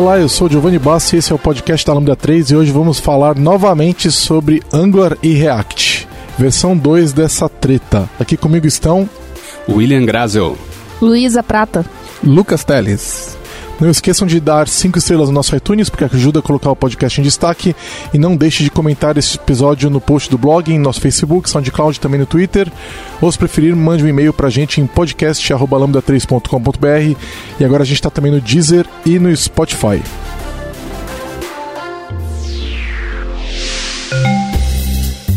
Olá, eu sou Giovanni Bassi, esse é o podcast da Lambda 3 e hoje vamos falar novamente sobre Angular e React, versão 2 dessa treta. Aqui comigo estão William Grazel, Luísa Prata, Lucas Teles. Não esqueçam de dar 5 estrelas no nosso iTunes, porque ajuda a colocar o podcast em destaque. E não deixe de comentar esse episódio no post do blog, em nosso Facebook, SoundCloud também no Twitter. Ou se preferir, mande um e-mail pra gente em podcast.lambda3.com.br. E agora a gente está também no Deezer e no Spotify.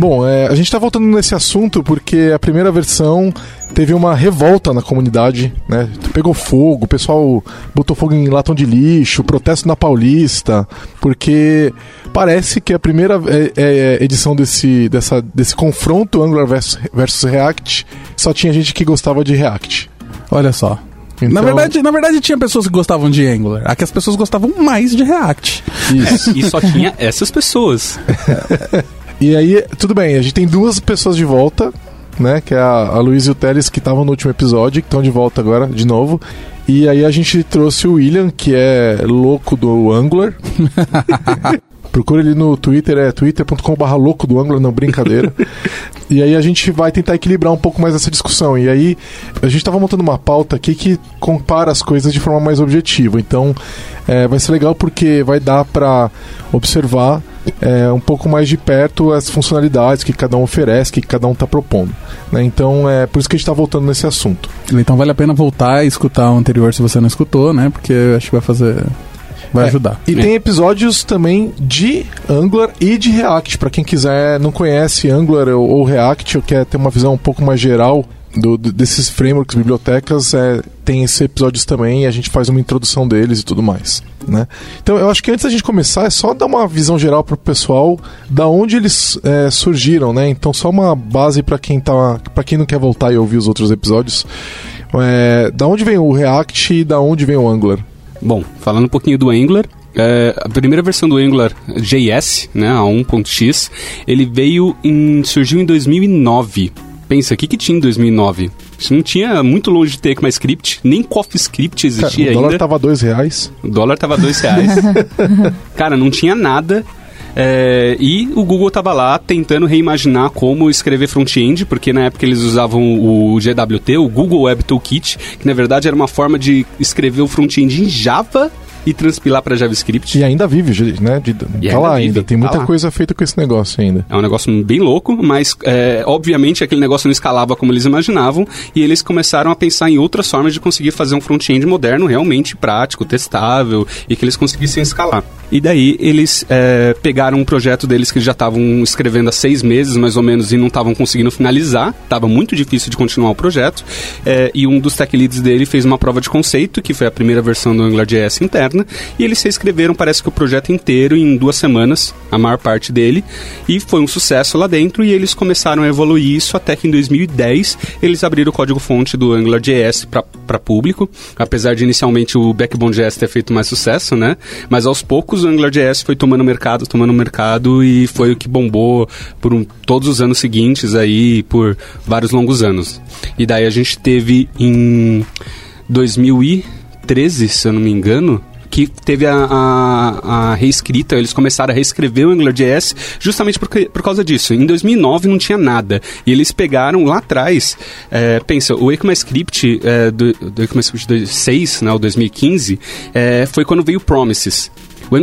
Bom, é, a gente está voltando nesse assunto porque a primeira versão teve uma revolta na comunidade, né? Pegou fogo, o pessoal botou fogo em latão de lixo, protesto na Paulista, porque parece que a primeira é, é, edição desse, dessa, desse confronto Angular versus, versus React só tinha gente que gostava de React. Olha só. Então- Na, verdade, na verdade, tinha pessoas que gostavam de Angular. Aqui as pessoas gostavam mais de React. Isso. e só tinha essas pessoas. E aí, tudo bem, a gente tem duas pessoas de volta, né? Que é a, a Luiz e o Teles, que estavam no último episódio, que estão de volta agora, de novo. E aí a gente trouxe o William, que é louco do Angular. Procura ele no Twitter, é twitter.com.br louco do Angular, não, brincadeira. e aí a gente vai tentar equilibrar um pouco mais essa discussão. E aí a gente estava montando uma pauta aqui que compara as coisas de forma mais objetiva. Então é, vai ser legal porque vai dar para observar é, um pouco mais de perto as funcionalidades que cada um oferece, que cada um está propondo. Né? Então é por isso que a gente está voltando nesse assunto. Então vale a pena voltar e escutar o anterior se você não escutou, né? Porque acho que vai fazer. Vai É, ajudar. E tem episódios também de Angular e de React. Para quem quiser, não conhece Angular ou, ou React, ou quer ter uma visão um pouco mais geral do- do- desses frameworks, bibliotecas, é, tem esses episódios também e a gente faz uma introdução deles e tudo mais. Né? Então eu acho que antes da gente começar é só dar uma visão geral para o pessoal da onde eles é, surgiram, né? Então só uma base para quem tá, para quem não quer voltar e ouvir os outros episódios. É, da onde vem o React e da onde vem o Angular? Bom, falando um pouquinho do Angular, é, a primeira versão do Angular JS, né, a 1.x, ele veio em surgiu em 2009. Pensa, o que, que tinha em 2009? Isso não tinha muito longe de ter ECMAScript, nem CoffeeScript Cara, existia o dólar ainda. tava dois reais. O dólar tava dois reais. Cara, não tinha nada. É, e o Google tava lá tentando reimaginar como escrever front-end, porque na época eles usavam o GWT, o Google Web Toolkit, que na verdade era uma forma de escrever o front-end em Java e transpilar para JavaScript. E ainda vive, né? De, E tá ainda lá vive, ainda. Tem tá muita coisa feita com esse negócio ainda. É um negócio bem louco, mas é, obviamente aquele negócio não escalava como eles imaginavam e eles começaram a pensar em outras formas de conseguir fazer um front-end moderno realmente prático, testável e que eles conseguissem escalar. E daí eles é, pegaram um projeto deles que já estavam escrevendo há seis meses mais ou menos e não estavam conseguindo finalizar, estava muito difícil de continuar o projeto é, e um dos tech leads dele fez uma prova de conceito, que foi a primeira versão do AngularJS interna, e eles reescreveram parece que o projeto inteiro em duas semanas, a maior parte dele, e foi um sucesso lá dentro e eles começaram a evoluir isso até que em 2010 eles abriram o código-fonte do AngularJS para público, apesar de inicialmente o Backbone.js ter feito mais sucesso, né? Mas aos poucos o AngularJS foi tomando mercado, tomando mercado e foi o que bombou por um- todos os anos seguintes aí, por vários longos anos. E daí a gente teve em 2013, se eu não me engano, que teve a, a, a reescrita, eles começaram a reescrever o AngularJS justamente por, por causa disso. Em 2009 não tinha nada. E eles pegaram lá atrás, é, pensa, o ECMAScript é, do, do ECMAScript 6, né, o 2015, é, foi quando veio Promises. O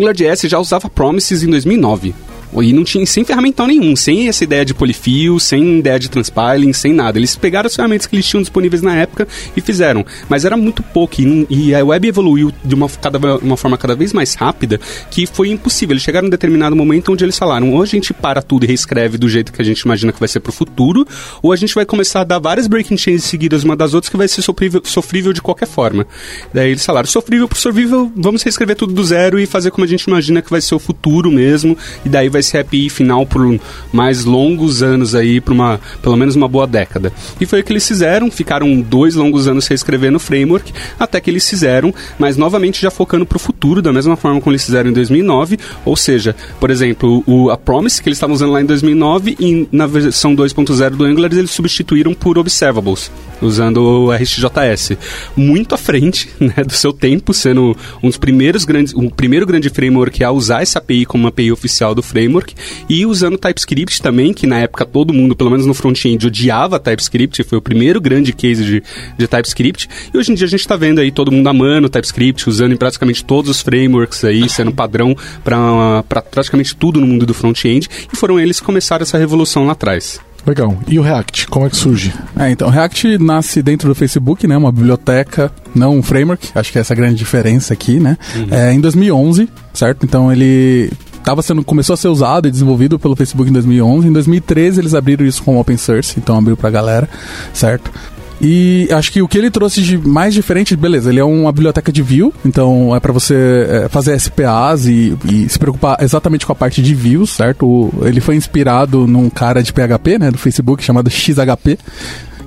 já usava Promises em 2009. E não tinha sem ferramental nenhum, sem essa ideia de polifio, sem ideia de transpiling, sem nada. Eles pegaram as ferramentas que eles tinham disponíveis na época e fizeram. Mas era muito pouco. E, e a web evoluiu de uma, cada, uma forma cada vez mais rápida que foi impossível. Eles chegaram em um determinado momento onde eles falaram: ou a gente para tudo e reescreve do jeito que a gente imagina que vai ser pro futuro, ou a gente vai começar a dar várias breaking chains seguidas uma das outras que vai ser sofrível, sofrível de qualquer forma. Daí eles falaram: sofrível por sofrível, vamos reescrever tudo do zero e fazer como a gente imagina que vai ser o futuro mesmo. E daí vai ser a API final por mais longos anos aí, por uma, pelo menos uma boa década. E foi o que eles fizeram, ficaram dois longos anos reescrevendo o framework, até que eles fizeram, mas novamente já focando para o futuro, da mesma forma como eles fizeram em 2009, ou seja, por exemplo, o, a Promise, que eles estavam usando lá em 2009, e na versão 2.0 do Angular eles substituíram por Observables, usando o RxJS. Muito à frente né, do seu tempo, sendo um dos primeiros grandes, o primeiro grande framework a usar essa API como uma API oficial do framework, e usando TypeScript também, que na época todo mundo, pelo menos no front-end, odiava TypeScript, foi o primeiro grande case de, de TypeScript, e hoje em dia a gente está vendo aí todo mundo amando TypeScript, usando em praticamente todos os frameworks aí, sendo padrão para praticamente tudo no mundo do front-end, e foram eles que começaram essa revolução lá atrás. Legal. E o React, como é que surge? É, então, o React nasce dentro do Facebook, né? Uma biblioteca, não um framework. Acho que essa é a grande diferença aqui, né? Uhum. É, em 2011, certo? Então, ele tava sendo, começou a ser usado e desenvolvido pelo Facebook em 2011. Em 2013, eles abriram isso com open source, então abriu pra galera, certo? E acho que o que ele trouxe de mais diferente, beleza, ele é uma biblioteca de view, então é para você é, fazer SPAs e, e, se preocupar exatamente com a parte de views, certo? Ele foi inspirado num cara de PHP, né, do Facebook, chamado XHP,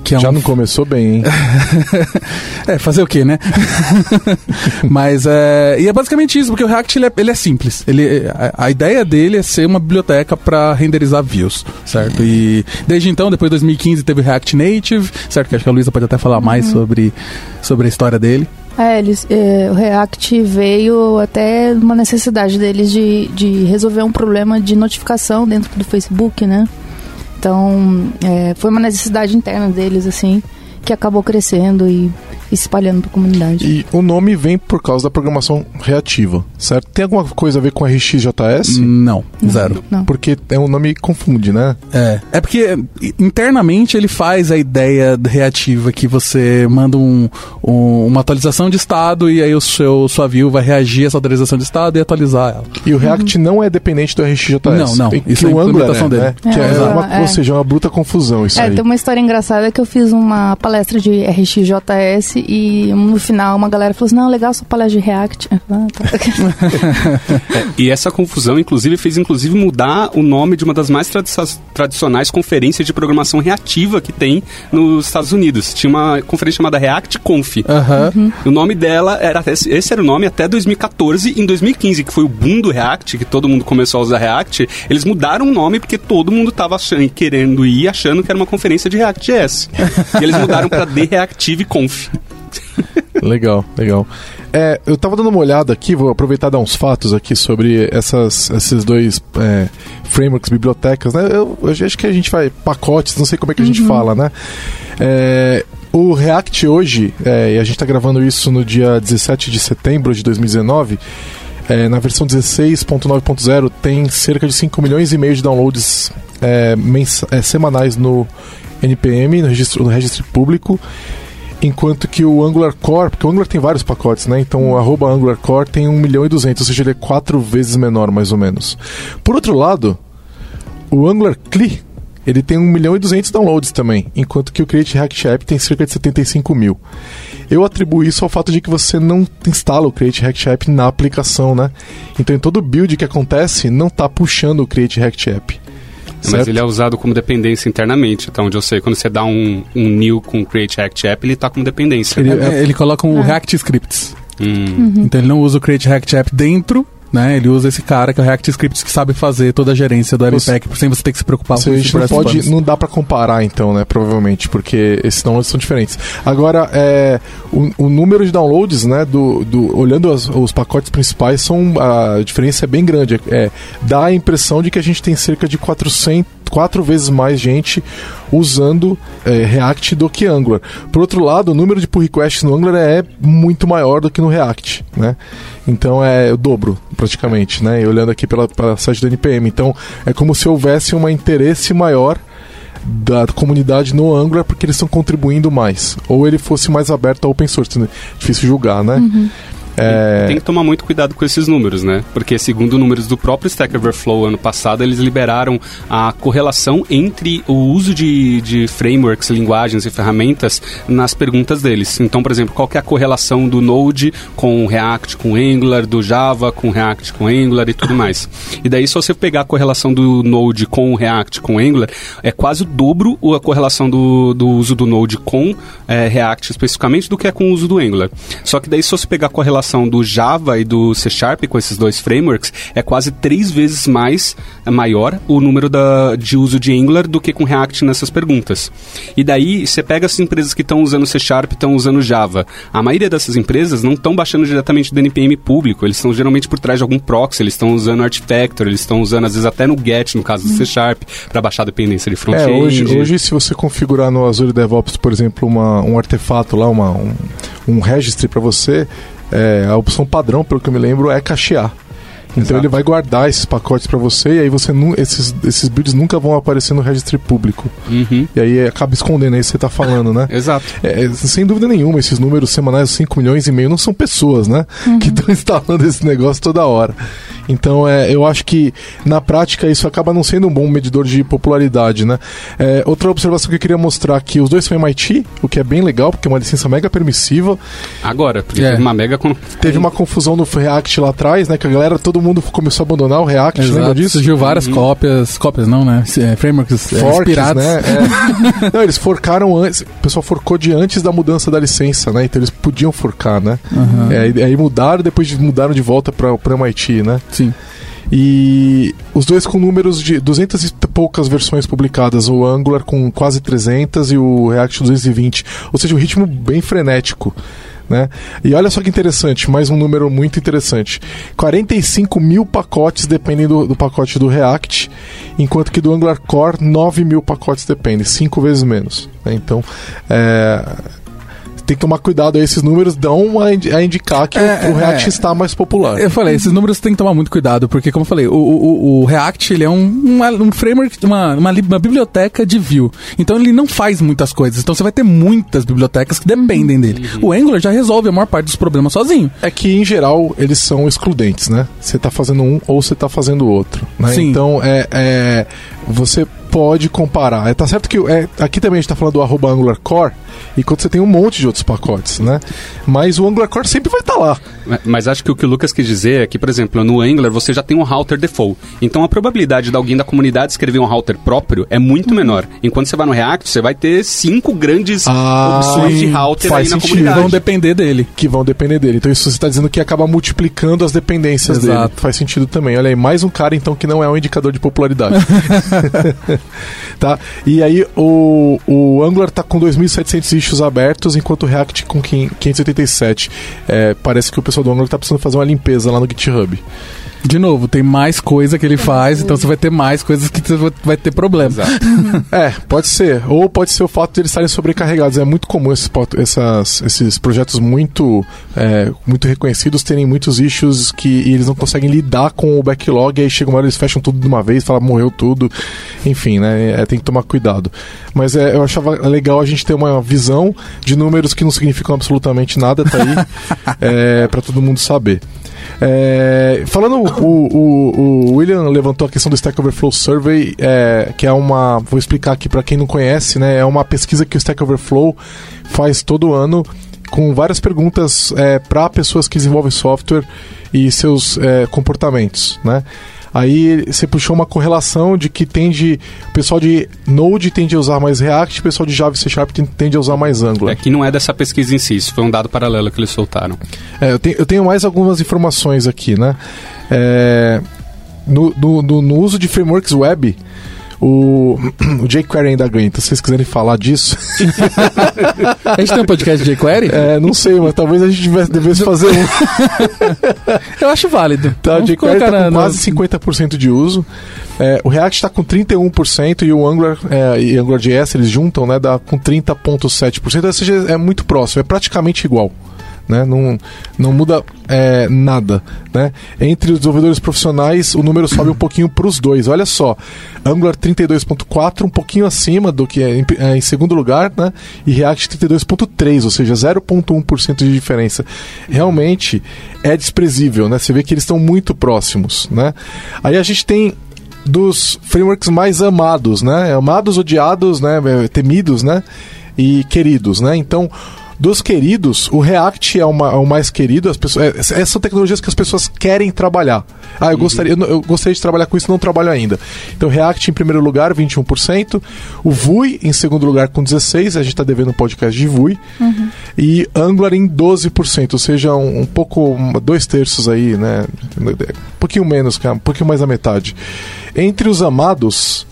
que é Já um... não começou bem, hein? é, fazer o quê, né? Mas é. E é basicamente isso, porque o React ele é, ele é simples. Ele, a, a, ideia dele é ser uma biblioteca para renderizar views, certo? E desde então, depois de 2015, teve o React Native, certo? Que acho que a Luísa pode até falar mais uhum. sobre, sobre a história dele. É, eles, é, o React veio até uma necessidade deles de, de resolver um problema de notificação dentro do Facebook, né? Então, é, foi uma necessidade interna deles, assim, que acabou crescendo e espalhando para a comunidade. E o nome vem por causa da programação reativa, certo? Tem alguma coisa a ver com RxJS? Não, zero. Não. Porque é um nome que confunde, né? É. É porque internamente ele faz a ideia reativa que você manda um, um, uma atualização de estado e aí o seu sua view vai reagir a essa atualização de estado e atualizar ela. E o React uhum. não é dependente do RxJS. Não, não. Tem, isso é o Angular é, dele. Né? É, é, é uma, é. Ou seja, é uma bruta confusão isso é, aí. Tem uma história engraçada que eu fiz uma palestra de RxJS e no final uma galera falou assim, não, legal sua palestra de React. Ah, tá. e essa confusão, inclusive, fez inclusive mudar o nome de uma das mais tradi tradicionais conferências de programação reativa que tem nos Estados Unidos. Tinha uma conferência chamada React Conf. Uhum. O nome dela era esse era o nome até 2014. Em 2015, que foi o boom do React, que todo mundo começou a usar React, eles mudaram o nome porque todo mundo estava querendo ir achando que era uma conferência de React.js. e eles mudaram para The Reactive Conf. legal, legal. É, eu tava dando uma olhada aqui, vou aproveitar e dar uns fatos aqui sobre essas, esses dois é, frameworks, bibliotecas, né? Eu, eu, acho que a gente vai, pacotes, não sei como é que a gente uhum. fala, né? É, o React hoje, é, e a gente está gravando isso no dia 17 de setembro de 2019, é, na versão 16.9.0 tem cerca de 5 milhões e meio de downloads é, é, semanais no NPM, no registro, no registro público, enquanto que o Angular Core, porque o Angular tem vários pacotes, né? Então o arroba Angular Core tem 1 milhão e 200, ou seja, ele é quatro vezes menor, mais ou menos. Por outro lado, o Angular CLI, ele tem 1 milhão e 200 downloads também, enquanto que o Create React App tem cerca de 75 mil. Eu atribuo isso ao fato de que você não instala o Create React App na aplicação, né? Então em todo build que acontece, não está puxando o Create React App. Certo? Mas ele é usado como dependência internamente, até onde eu sei. Quando você dá um, um new com Create React App, ele está como dependência. Ele, é, ele coloca um ah. React Scripts. Hum. Uhum. Então ele não usa o Create React App dentro né? Ele usa esse cara que é o React Scripts que sabe fazer toda a gerência do Webpack sem você ter que se preocupar com isso. Não pode, não dá para comparar então, né? Provavelmente, porque esses downloads são diferentes. Agora, é, o, o número de downloads, né? Do, do olhando as, os pacotes principais, são a diferença é bem grande. É, dá a impressão de que a gente tem cerca de 400 quatro vezes mais gente usando é, React do que Angular. Por outro lado, o número de pull requests no Angular é muito maior do que no React, né? Então é o dobro, praticamente, né? E olhando aqui pela, pela site do NPM. Então é como se houvesse um interesse maior da comunidade no Angular porque eles estão contribuindo mais. Ou ele fosse mais aberto ao open source. Né? Difícil julgar, né? Uhum. É... Tem que tomar muito cuidado com esses números, né? Porque segundo números do próprio Stack Overflow ano passado, eles liberaram a correlação entre o uso de, de frameworks, linguagens e ferramentas nas perguntas deles. Então, por exemplo, qual é a correlação do Node com React, com Angular, do Java com React, com Angular e tudo mais. E daí, se você pegar a correlação do Node com React, com Angular, é quase o dobro a correlação do, do uso do Node com é, React especificamente do que é com o uso do Angular. Só que daí, se você pegar a correlação relação do Java e do C Sharp com esses dois frameworks é quase três vezes mais é maior o número da, de uso de Angular do que com React nessas perguntas. E daí você pega as empresas que estão usando C Sharp e estão usando Java. A maioria dessas empresas não estão baixando diretamente do NPM público, eles estão geralmente por trás de algum proxy, eles estão usando Artifactor, eles estão usando às vezes até no GET, no caso do C Sharp, para baixar a dependência de front-end. É, hoje, hoje, se você configurar no Azure DevOps, por exemplo, uma, um artefato lá, uma, um, um registry para você, é, a opção padrão, pelo que eu me lembro, é cachear. Então Exato. ele vai guardar esses pacotes para você e aí você nu, esses, esses builds nunca vão aparecer no registry público. Uhum. E aí acaba escondendo aí que você tá falando, né? Exato. É, sem dúvida nenhuma, esses números semanais, 5 milhões e meio, não são pessoas, né? Uhum. Que estão instalando esse negócio toda hora. Então, é, eu acho que na prática isso acaba não sendo um bom medidor de popularidade, né? É, outra observação que eu queria mostrar aqui, os dois são MIT, o que é bem legal, porque é uma licença mega permissiva. Agora, porque é. teve uma mega... Teve uma confusão no React lá atrás, né? Que a galera, todo mundo começou a abandonar o React, Exato. lembra disso? Surgiu várias uhum. cópias, cópias não, né? É, frameworks é, Forks, né? É. não, eles forcaram antes, o pessoal forcou de antes da mudança da licença, né? Então eles podiam forcar, né? Uhum. É, aí mudaram, depois mudaram de volta para o MIT, né? Sim. E os dois com números de 200 e poucas versões publicadas, o Angular com quase 300 e o React 220. Ou seja, um ritmo bem frenético. Né? E olha só que interessante, mais um número muito interessante: 45 mil pacotes dependem do, do, pacote do React, enquanto que do Angular Core 9 mil pacotes dependem, cinco vezes menos. Né? Então, é, tem que tomar cuidado aí, esses números dão a, indicar que é, o, o, React é, está mais popular. Eu falei, esses números tem que tomar muito cuidado, porque como eu falei, o, o, o React ele é um, um framework, uma, uma, uma, biblioteca de view. Então ele não faz muitas coisas. Então você vai ter muitas bibliotecas que dependem uhum. dele. Uhum. O Angular já resolve a maior parte dos problemas sozinho. É que, em geral, eles são excludentes, né? Você está fazendo um ou você está fazendo outro. Né? Então, é, é, você pode comparar. É, tá certo que é, aqui também a gente está falando do arroba Angular Core, e quando você tem um monte de outros pacotes, né? Mas o Angular Core sempre vai estar tá lá. Mas acho que o que o Lucas quis dizer é que, por exemplo, no Angular você já tem um router default. Então a probabilidade de alguém da comunidade escrever um router próprio é muito menor. Enquanto você vai no React, você vai ter cinco grandes ah, opções de router aí na comunidade. Que vão depender dele. Que vão depender dele. Então isso você está dizendo que acaba multiplicando as dependências Exato. dele. Faz sentido também. Olha aí, mais um cara então que não é um indicador de popularidade. tá? E aí o, o Angular está com 2.700 issues abertos, enquanto o React com 587. É, parece que o pessoal do Angular está precisando fazer uma limpeza lá no GitHub. De novo, tem mais coisa que ele faz, então você vai ter mais coisas que você vai ter problemas. é, pode ser. Ou pode ser o fato de eles estarem sobrecarregados. É muito comum esses, essas, esses projetos muito, é, muito reconhecidos terem muitos issues que eles não conseguem lidar com o backlog, e aí chega uma hora eles fecham tudo de uma vez, falam morreu tudo. Enfim, né? É, tem que tomar cuidado. Mas é, eu achava legal a gente ter uma visão de números que não significam absolutamente nada, tá aí, é, para todo mundo saber. É, falando, o, o, o, William levantou a questão do Stack Overflow Survey, é, que é uma. Vou explicar aqui para quem não conhece, né? É uma pesquisa que o Stack Overflow faz todo ano com várias perguntas é, para pessoas que desenvolvem software e seus é, comportamentos, né? Aí você puxou uma correlação de que tende. O pessoal de Node tende a usar mais React, o pessoal de Java e C Sharp tende a usar mais Angular. É que não é dessa pesquisa em si, isso foi um dado paralelo que eles soltaram. É, eu, tenho, eu tenho mais algumas informações aqui, né? É, no, no, no, no uso de frameworks web, O, o jQuery ainda ganha, então se vocês quiserem falar disso. a gente tem um podcast de jQuery? É, não sei, mas talvez a gente devesse, devesse fazer um. Eu acho válido. Tá, o jQuery tá com quase 50% de uso. É, o React está com 31% e o Angular é, e AngularJS eles juntam, né, dá com 30,7%, ou seja, é muito próximo, é praticamente igual né? Não, não muda é, nada, né? Entre os desenvolvedores profissionais, o número sobe um pouquinho para os dois. Olha só, Angular 32.4, um pouquinho acima do que é em, é, em segundo lugar, né? E React 32.3, ou seja, 0.1% de diferença. Realmente é desprezível, né? Você vê que eles estão muito próximos, né? Aí a gente tem dos frameworks mais amados, né? Amados, odiados, né? Temidos, né? E queridos, né? Então, dos queridos, o React é, uma, é o mais querido. As pessoas, é, essas são tecnologias que as pessoas querem trabalhar. Ah, eu, uhum. gostaria, eu, eu, gostaria de trabalhar com isso, não trabalho ainda. Então, React em primeiro lugar, 21%. O Vue em segundo lugar, com 16%. A gente está devendo um podcast de Vue. Uhum. E Angular em 12%, ou seja, um, um pouco, dois terços aí, né? Um pouquinho menos, um pouquinho mais da metade. Entre os amados,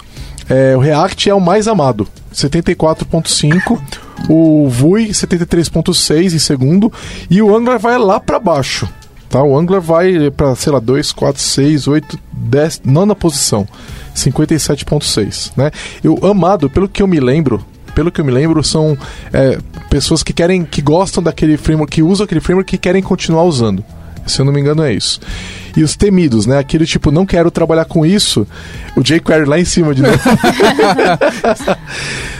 é, o React é o mais amado, 74,5%. O Vue 73.6 em segundo e o Angular vai lá para baixo. Tá? O Angular vai para, sei lá, 2, 4, 6, 8, 10, nona posição, 57.6, né? Eu amado, pelo que eu me lembro, pelo que eu me lembro, são é, pessoas que querem, que gostam daquele framework, que usam aquele framework e querem continuar usando. Se eu não me engano, é isso. E os temidos, né? Aquele tipo, não quero trabalhar com isso. O jQuery lá em cima de novo.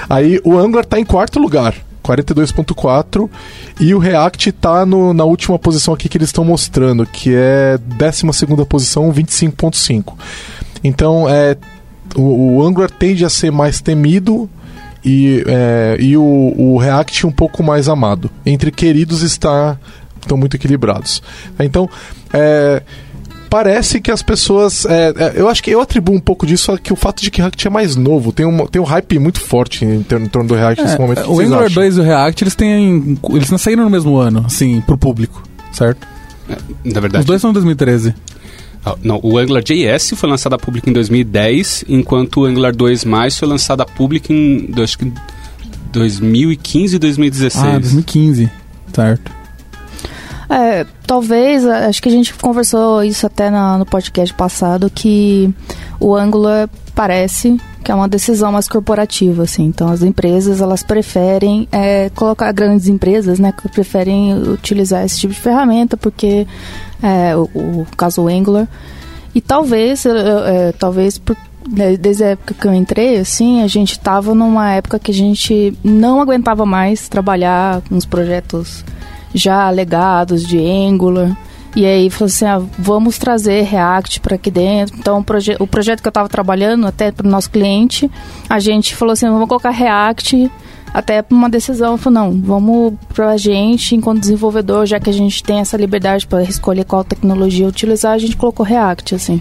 Aí o Angular está em quarto lugar. 42.4 e o React está na última posição aqui que eles estão mostrando, que é 12 posição, 25.5. Então, é, o, o, Angular tende a ser mais temido e, é, e o, o React um pouco mais amado. Entre queridos está estão muito equilibrados. Então, é, parece que as pessoas. É, é, eu acho que eu atribuo um pouco disso a que o fato de que o React é mais novo. Tem um, tem um hype muito forte em, em torno do React é, nesse momento. O Angular 2 e o React, eles têm. Eles não saíram no mesmo ano, assim, pro público, certo? É, na verdade. Os dois são 2013. Ah, não, o Angular JS foi lançado a público em 2010, enquanto o Angular 2 mais foi lançado a público em acho que 2015 e 2016. Ah, 2015, certo. É, talvez, acho que a gente conversou isso até na, no podcast passado, que o Angular parece que é uma decisão mais corporativa, assim. Então, as empresas, elas preferem é, colocar grandes empresas, né, que preferem utilizar esse tipo de ferramenta, porque é, o, o caso Angular. E talvez, é, talvez por, né, desde a época que eu entrei, assim, a gente estava numa época que a gente não aguentava mais trabalhar nos projetos já legados de Angular. E aí falou assim, ah, vamos trazer React para aqui dentro. Então o, proje o projeto que eu estava trabalhando até para o nosso cliente, a gente falou assim, vamos colocar React até para uma decisão, falou, não, vamos para a gente, enquanto desenvolvedor, já que a gente tem essa liberdade para escolher qual tecnologia utilizar, a gente colocou React, assim.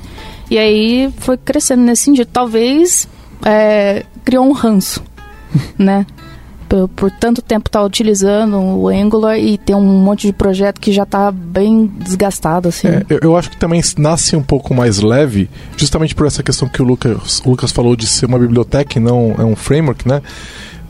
E aí foi crescendo nesse sentido. Talvez é, criou um ranço, né? Por, por tanto tempo estar tá utilizando o Angular e ter um monte de projeto que já está bem desgastado, assim. É, eu, eu, acho que também nasce um pouco mais leve, justamente por essa questão que o Lucas, o Lucas falou de ser uma biblioteca e não é um framework, né?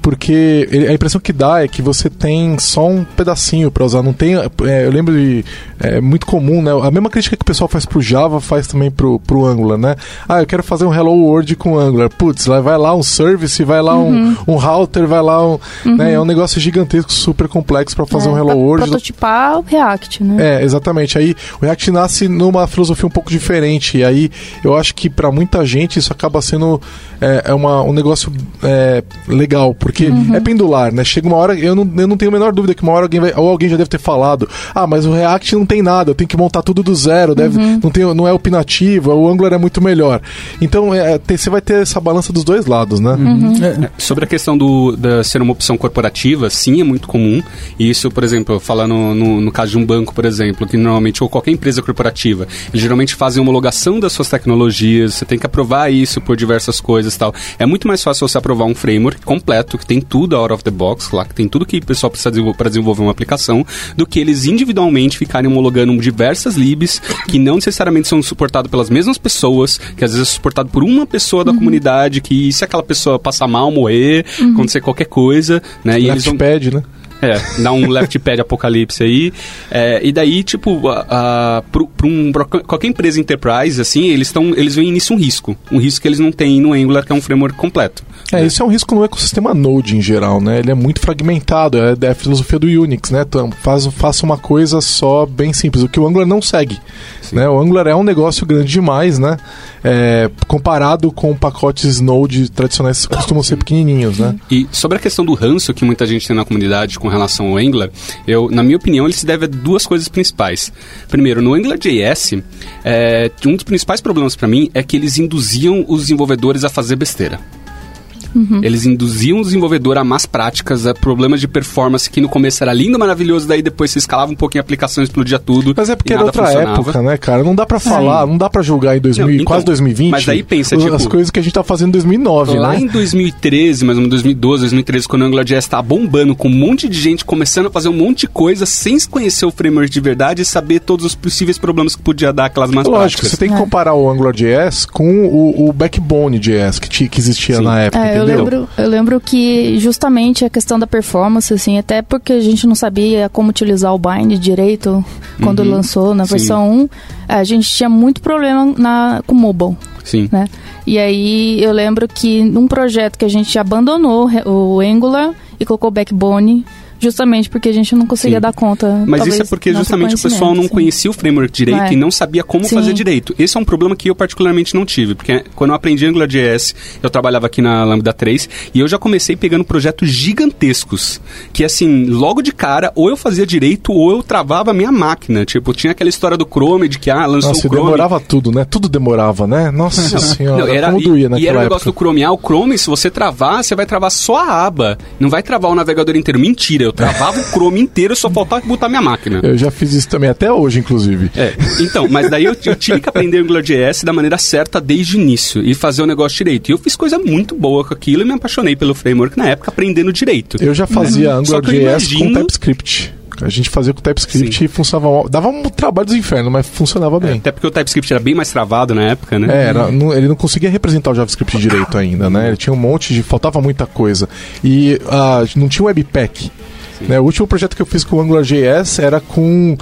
Porque a impressão que dá é que você tem só um pedacinho para usar. Não tem. É, eu lembro de. É muito comum, né? A mesma crítica que o pessoal faz pro Java faz também pro, pro Angular, né? Ah, eu quero fazer um Hello World com Angular. Putz, vai lá um service, vai lá uhum. um, um router, vai lá um. Uhum. Né? É um negócio gigantesco, super complexo para fazer é, um Hello World. Prototipar o React, né? É, exatamente. Aí o React nasce numa filosofia um pouco diferente. E aí eu acho que para muita gente isso acaba sendo é, é uma, um negócio é, legal, porque uhum. é pendular, né? Chega uma hora, eu não, eu não tenho a menor dúvida que uma hora alguém vai, ou alguém já deve ter falado, ah, mas o React não tem nada, eu tenho que montar tudo do zero, deve, uhum. não, tem, não é opinativo, o Angular é muito melhor. Então, é, tem, você vai ter essa balança dos dois lados, né? Uhum. É, é, sobre a questão do, da ser uma opção corporativa, sim, é muito comum. E isso, por exemplo, falando no, no, no caso de um banco, por exemplo, que normalmente, ou qualquer empresa corporativa, eles geralmente fazem homologação das suas tecnologias, você tem que aprovar isso por diversas coisas e tal. É muito mais fácil você aprovar um framework completo, que tem tudo out of the box, lá que tem tudo que o pessoal precisa desenvolver para desenvolver uma aplicação, do que eles individualmente ficarem homologando diversas libs que não necessariamente são suportadas pelas mesmas pessoas, que às vezes é suportado por uma pessoa da comunidade, que se aquela pessoa passar mal, morrer, acontecer qualquer coisa, né? E eles vão... Né? É, dá um left pad apocalipse aí. É, e daí, tipo, a, a, pro um, pra qualquer empresa enterprise, assim, eles, tão, eles veem nisso um risco. Um risco que eles não têm no Angular, que é um framework completo. É, isso é um risco no ecossistema Node em geral, né? Ele é muito fragmentado, é, é a filosofia do Unix, né? Então, faz, faça uma coisa só bem simples, o que o Angular não segue. Né? O Angular é um negócio grande demais, né? É, comparado com pacotes Node tradicionais que costumam ser pequenininhos, né? E sobre a questão do ranço que muita gente tem na comunidade com relação ao Angular, eu, na minha opinião, ele se deve a duas coisas principais. Primeiro, no AngularJS, é, um dos principais problemas para mim é que eles induziam os desenvolvedores a fazer besteira. Eles induziam o desenvolvedor a más práticas, a problemas de performance que no começo era lindo, maravilhoso, daí depois você escalava um pouquinho a aplicação, explodia tudo. Mas é porque era outra funcionava. época, né, cara? Não dá pra falar, não dá pra julgar em 2000, Não, então, quase 2020 mas aí pensa, as tipo, coisas que a gente tá fazendo em 2009, Lá né? em 2013, mais ou menos 2012, 2013, quando o AngularJS tá bombando, com um monte de gente começando a fazer um monte de coisa sem conhecer o framework de verdade e saber todos os possíveis problemas que podia dar aquelas más Lógico, práticas. você tem que É. comparar o AngularJS com o, o Backbone.js que, ti- que existia Sim. na época, É, eu lembro, eu lembro que justamente a questão da performance, assim, até porque a gente não sabia como utilizar o bind direito quando Uhum. lançou na Sim. versão 1, a gente tinha muito problema na, com mobile. Sim. né? E aí eu lembro que num projeto que a gente abandonou o Angular e colocou o Backbone, justamente porque a gente não conseguia Sim. dar conta. Mas talvez, isso é porque justamente o pessoal não conhecimento, sim. conhecia o framework direito É. e não sabia como Sim. fazer direito. Esse é um problema que eu particularmente não tive, porque quando eu aprendi AngularJS, eu trabalhava aqui na Lambda 3 e eu já comecei pegando projetos gigantescos, que assim, logo de cara, ou eu fazia direito ou eu travava a minha máquina. Tipo, tinha aquela história do Chrome, de que ah, lançou Nossa, o Chrome. demorava tudo, né? Tudo demorava, né? Nossa senhora, Não, era, como e, doía e naquela era o negócio época. do Chrome. Ah, o Chrome, se você travar, você vai travar só a aba. Não vai travar o navegador inteiro. Mentira, eu travava o Chrome inteiro, só faltava botar minha máquina. Eu já fiz isso também, até hoje, inclusive. É, então, mas daí eu, eu tive que aprender AngularJS da maneira certa desde o início e fazer o negócio direito. E eu fiz coisa muito boa com aquilo e me apaixonei pelo framework na época aprendendo direito. Eu já fazia Uhum. Eu AngularJS com imagino- TypeScript. A gente fazia com TypeScript e funcionava. Dava um trabalho dos infernos, mas funcionava bem. Até porque o TypeScript era bem mais travado na época, né? É, era- não- ele não conseguia representar o JavaScript direito ainda, né? Ele tinha um monte de. faltava muita coisa. E ah, não tinha Webpack. Né? O último projeto que eu fiz com o AngularJS era com.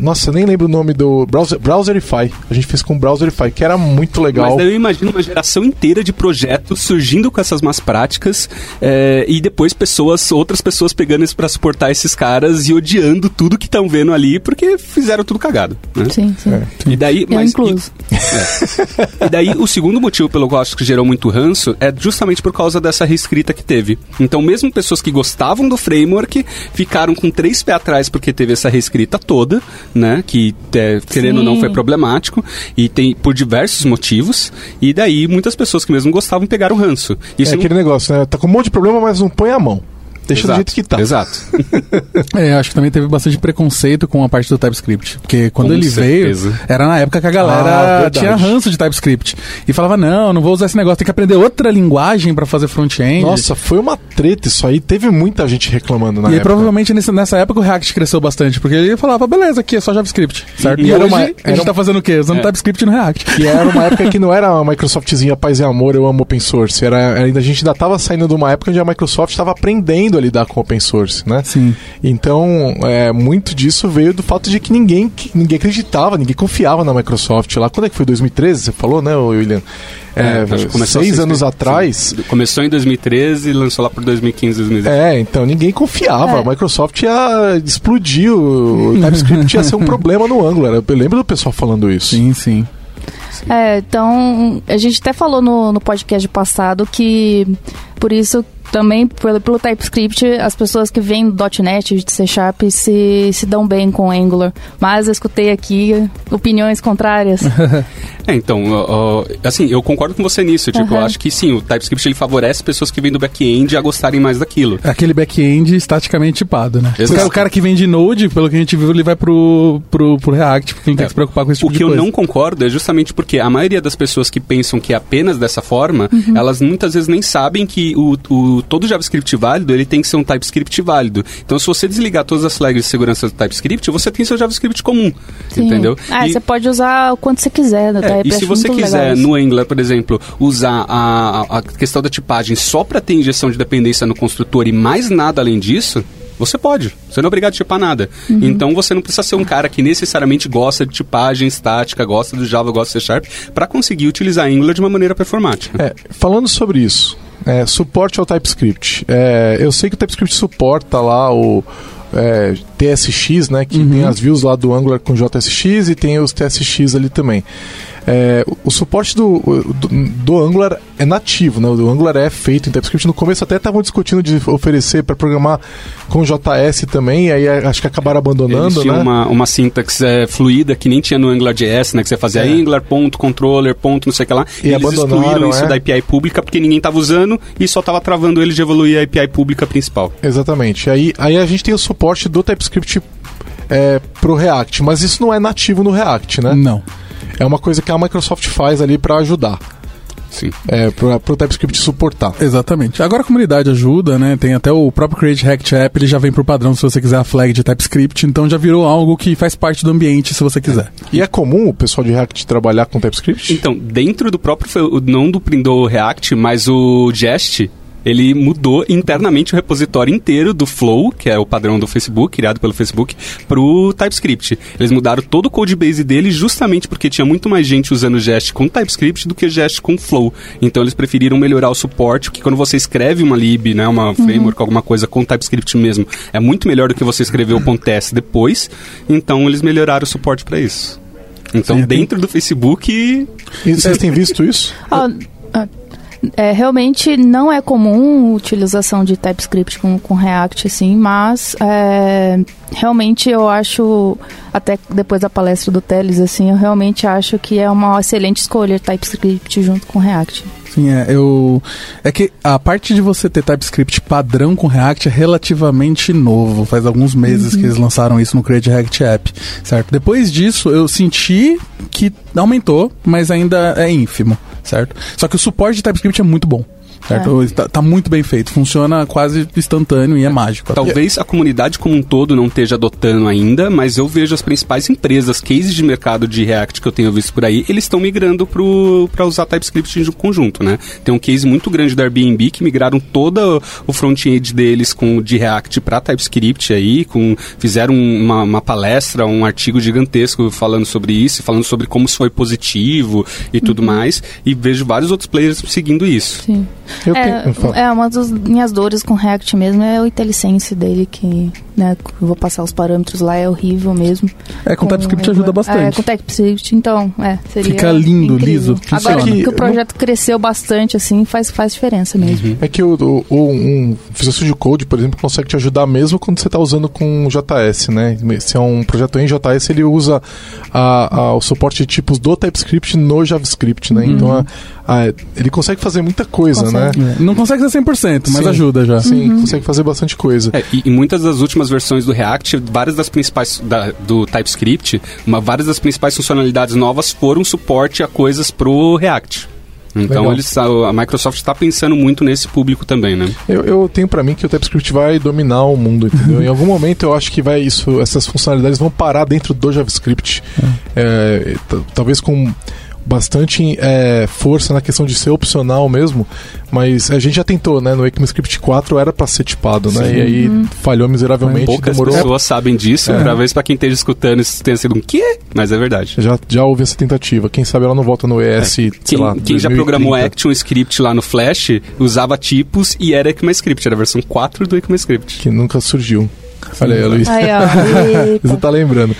Nossa, eu nem lembro o nome do. Browser, Browserify. A gente fez com o Browserify, que era muito legal. Mas daí eu imagino uma geração inteira de projetos surgindo com essas más práticas é, e depois pessoas, outras pessoas pegando isso pra suportar esses caras e odiando tudo que estão vendo ali porque fizeram tudo cagado. Né? Sim, sim. É. E daí, Eu mas, incluso. E daí, o segundo motivo pelo qual eu acho que gerou muito ranço é justamente por causa dessa reescrita que teve. Então, mesmo pessoas que gostavam do framework ficaram com três pés atrás porque teve essa reescrita toda, né? Que, é, querendo ou não, foi problemático. E tem por diversos motivos. E daí, muitas pessoas que mesmo gostavam pegaram ranço. Isso é não- aquele negócio, né? Tá com um monte de problema, mas não põe a mão. Deixa do Exato, jeito que tá. Exato. É, acho que também teve bastante preconceito com a parte do TypeScript. Porque quando Com ele certeza. veio, era na época que a Ah, galera verdade. tinha ranço de TypeScript. E falava, não, não vou usar esse negócio, tem que aprender outra linguagem pra fazer front-end. Nossa, foi uma treta isso aí. Teve muita gente reclamando na E época. provavelmente nesse- nessa época o React cresceu bastante, porque ele falava, beleza, aqui é só JavaScript, certo? E E, era hoje uma- a gente era tá fazendo o quê? Usando É. TypeScript no React. E era uma época que não era a Microsoftzinha paz e amor, eu amo open source. Era, ainda a gente ainda estava saindo de uma época onde a Microsoft estava aprendendo a lidar com open source, né? Sim. Então, é, muito disso veio do fato de que ninguém, que ninguém acreditava, ninguém confiava na Microsoft. Lá, quando é que foi? 2013? Você falou, né, William? É, acho que começou a seis ser anos escrito, atrás. Começou em 2013 e lançou lá por 2015, 2016. É, então ninguém confiava. É. A Microsoft ia explodir, o TypeScript ia ser um problema no Angular. Eu lembro do pessoal falando isso. Sim, sim. É, então, a gente até falou no, no podcast passado que, por isso, também pelo, pelo TypeScript, as pessoas que vêm do .NET, de C Sharp, se, se dão bem com Angular. Mas eu escutei aqui opiniões contrárias. É, então, ó, ó, assim, eu concordo com você nisso. Tipo, eu Aham. acho que sim, o TypeScript ele favorece pessoas que vêm do back-end a gostarem mais daquilo. É Aquele back-end estaticamente tipado, né? Exato. Porque o cara que vem de Node, pelo que a gente viu, ele vai pro, pro, pro React, porque ele tem É, que se preocupar com esse tipo o que de eu coisa. não concordo é justamente porque a maioria das pessoas que pensam que é apenas dessa forma, Uhum. elas muitas vezes nem sabem que o, o todo JavaScript válido, ele tem que ser um TypeScript válido. Então, se você desligar todas as flags de segurança do TypeScript, você tem seu JavaScript comum, Sim. entendeu? Ah, E- você pode usar o quanto você quiser. né? é, e se você quiser, no Angular, por exemplo, usar a, a questão da tipagem só para ter injeção de dependência no construtor e mais nada além disso, você pode. Você não é obrigado a tipar nada. Uhum. Então você não precisa ser um cara que necessariamente gosta de tipagem estática, gosta do Java, gosta do C Sharp, para conseguir utilizar Angular de uma maneira performática. É, falando sobre isso, é, suporte ao TypeScript. É, eu sei que o TypeScript suporta lá o é, TSX, né? Que tem as views lá do Angular com JSX e tem os TSX ali também. É, o, o suporte do, do, do Angular é nativo, né? O Angular é feito em TypeScript. No começo até estavam discutindo de oferecer para programar com JS também, e aí acho que acabaram Eles abandonando, tinham né? uma, uma sintaxe é, fluida que nem tinha no AngularJS, né? Que você fazia É. Angular, ponto, controller, ponto, não sei o que lá. E eles abandonaram, excluíram isso é. da API pública porque ninguém estava usando e só estava travando eles de evoluir a API pública principal. Exatamente. Aí, aí a gente tem o suporte do TypeScript é, pro React, mas isso não é nativo no React, né? Não. É uma coisa que a Microsoft faz ali para ajudar, Sim. é, pro, pro TypeScript suportar. Exatamente. Agora a comunidade ajuda, né? Tem até o próprio Create React App, ele já vem por padrão se você quiser a flag de TypeScript, então já virou algo que faz parte do ambiente se você quiser. E é comum o pessoal de React trabalhar com TypeScript? Então, dentro do próprio, o- não do, do React, mas o Jest, ele mudou internamente o repositório inteiro do Flow, que é o padrão do Facebook, criado pelo Facebook, pro TypeScript. Eles mudaram todo o codebase dele justamente porque tinha muito mais gente usando Jest com TypeScript do que Jest com Flow. Então eles preferiram melhorar o suporte, que quando você escreve uma lib, né, uma framework, alguma coisa com TypeScript mesmo, é muito melhor do que você escrever o .test depois. Então eles melhoraram o suporte para isso. Então, Sim, tem- dentro do Facebook, E vocês têm visto isso? Ah, é, realmente não é comum a utilização de TypeScript com, com React, assim, mas é, realmente eu acho, até depois da palestra do Teles, assim, eu realmente acho que é uma excelente escolha TypeScript junto com React. Sim, é, eu. É que a parte de você ter TypeScript padrão com React é relativamente novo. Faz alguns meses que eles lançaram isso no Create React App, certo? Depois disso, eu senti que aumentou, mas ainda é ínfimo, certo? Só que o suporte de TypeScript é muito bom. Certo? Tá, tá muito bem feito, funciona quase instantâneo e é mágico. Talvez a comunidade como um todo não esteja adotando ainda, mas eu vejo as principais empresas, cases de mercado de React que eu tenho visto por aí, eles estão migrando para usar TypeScript em conjunto, né? Tem um case muito grande da Airbnb que migraram todo o front-end deles com, de React para TypeScript aí, com, fizeram uma, uma palestra, um artigo gigantesco falando sobre isso, falando sobre como isso foi positivo e tudo mais, e vejo vários outros players seguindo isso. Sim. Eu É, é, uma das minhas dores com React mesmo é o IntelliSense dele, que né, eu vou passar os parâmetros lá, é horrível mesmo. É, com TypeScript ajuda É, bastante. com TypeScript, então, é, seria Fica lindo, incrível. liso, Agora funciona. que o projeto cresceu bastante, assim, faz, faz diferença mesmo. É que o, o, o- um Visual Studio Code, por exemplo, consegue te ajudar mesmo quando você está usando com JS, né? Se é um projeto em JS, ele usa a- a- o suporte de tipos do TypeScript no JavaScript, né? Então a- a- ele consegue fazer muita coisa, Consegue. né? É, Não consegue ser 100%, mas Sim. ajuda já. Sim, consegue fazer bastante coisa. É, e, e muitas das últimas versões do React, várias das principais da- do TypeScript, uma, várias das principais funcionalidades novas foram suporte a coisas pro React. Então Legal. eles, a, a Microsoft está pensando muito nesse público também, né? Eu, eu tenho pra mim que o TypeScript vai dominar o mundo, entendeu? em algum momento eu acho que vai isso, essas funcionalidades vão parar dentro do JavaScript. É, t- talvez com bastante é, força na questão de ser opcional mesmo, mas a gente já tentou, né? No ECMAScript 4 era pra ser tipado, né? E aí falhou miseravelmente, Poucas demorou. pessoas sabem disso, É. talvez para quem esteja escutando isso tenha sido um quê? Mas é verdade. Já, já houve essa tentativa. Quem sabe ela não volta no ES, sei É. Quem, lá. quem já 2030. programou Action Script lá no Flash usava tipos e era ECMAScript, era a versão 4 do ECMAScript. Que nunca surgiu. Olha aí, Luiz. Ó. Você tá lembrando.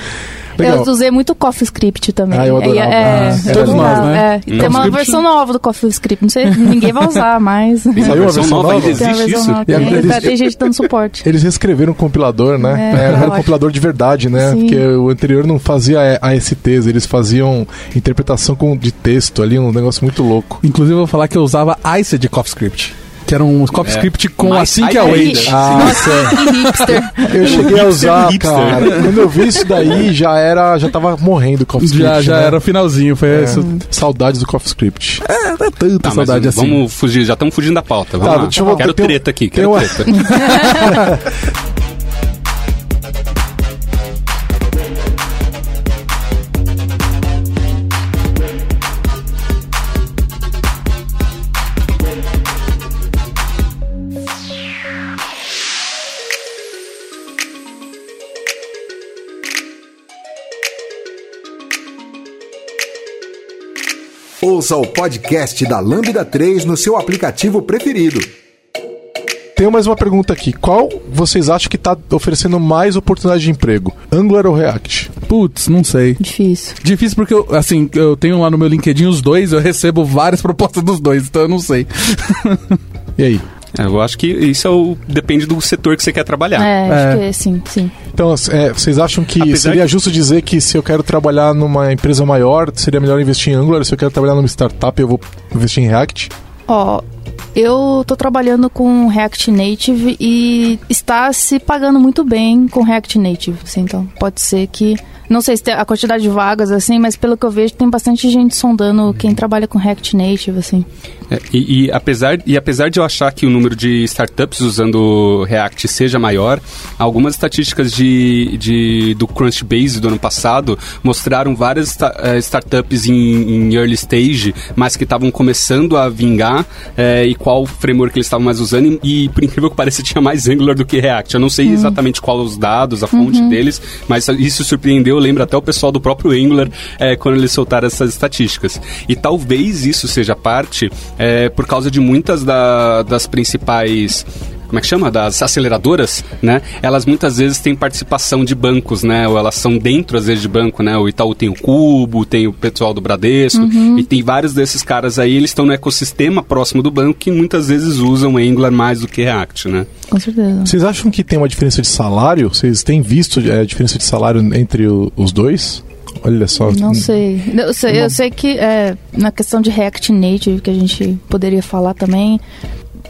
Legal. Eu usei muito CoffeeScript também. Ah, eu adorava. É, é, Ah, todos legal, nós, né? é. E Tem uma versão nova do CoffeeScript. Não sei, ninguém vai usar mais. Tem Saiu uma a versão versão nova, nova? ainda Tem a existe versão isso? nova. E Tem, eles- tem gente dando suporte. Eles reescreveram o compilador, né? É, era um compilador de verdade, né? Sim. Porque o anterior não fazia ASTs, eles faziam interpretação com, de texto ali, um negócio muito louco. Inclusive, eu vou falar que eu usava ICE de CoffeeScript. Que era um CoffeeScript com Mais assim que high await. grade. Ah, Nossa, que hipster. eu cheguei a usar, hipster. cara. Quando eu vi isso daí, já era, já tava morrendo o CoffeeScript. Já, já né? era o finalzinho, foi É, isso. Saudades do CoffeeScript. É, não é tanta Tá, mas saudade assim. vamos fugir, já estamos fugindo da pauta. Vamos Tá, lá. deixa eu- quero tem um- treta aqui, quero uma- Ouça o podcast da Lambda 3 no seu aplicativo preferido. Tenho mais uma pergunta aqui. Qual vocês acham que tá oferecendo mais oportunidade de emprego? Angular ou React? Putz, não sei. Difícil. Difícil porque, eu, assim, eu tenho lá no meu LinkedIn os dois, eu recebo várias propostas dos dois, então eu não sei. E aí? É, eu acho que isso é o- depende do setor que você quer trabalhar. É, É. acho que é, sim, sim. Então, é, vocês acham que Apesar seria que- justo dizer que se eu quero trabalhar numa empresa maior, seria melhor investir em Angular? Se eu quero trabalhar numa startup, eu vou investir em React? Ó, eu tô trabalhando com React Native e está se pagando muito bem com React Native, assim, então pode ser que não sei se tem a quantidade de vagas assim, mas pelo que eu vejo tem bastante gente sondando quem trabalha com React Native, assim. É, e, e apesar, e apesar de eu achar que o número de startups usando React seja maior, algumas estatísticas de, de- do Crunchbase do ano passado mostraram várias sta- eh, startups em, em early stage, mas que estavam começando a vingar eh, e qual framework eles estavam mais usando. E, e, por incrível que pareça, tinha mais Angular do que React. Eu não sei exatamente qual os dados, a fonte deles, mas isso surpreendeu. Eu lembro até o pessoal do próprio Angular eh, quando eles soltaram essas estatísticas. E talvez isso seja parte eh, por causa de muitas da- das principais como é que chama? Das aceleradoras, né? Elas muitas vezes têm participação de bancos, né? Ou elas são dentro, às vezes, de banco, né? O Itaú tem o Cubo, tem o pessoal do Bradesco, e tem vários desses caras aí, eles estão no ecossistema próximo do banco que muitas vezes usam Angular mais do que React, né? Com certeza. Vocês acham que tem uma diferença de salário? Vocês têm visto é, a diferença de salário entre o- os dois? Olha só. Não sei. Eu sei, eu sei que é, na questão de React Native, que a gente poderia falar também,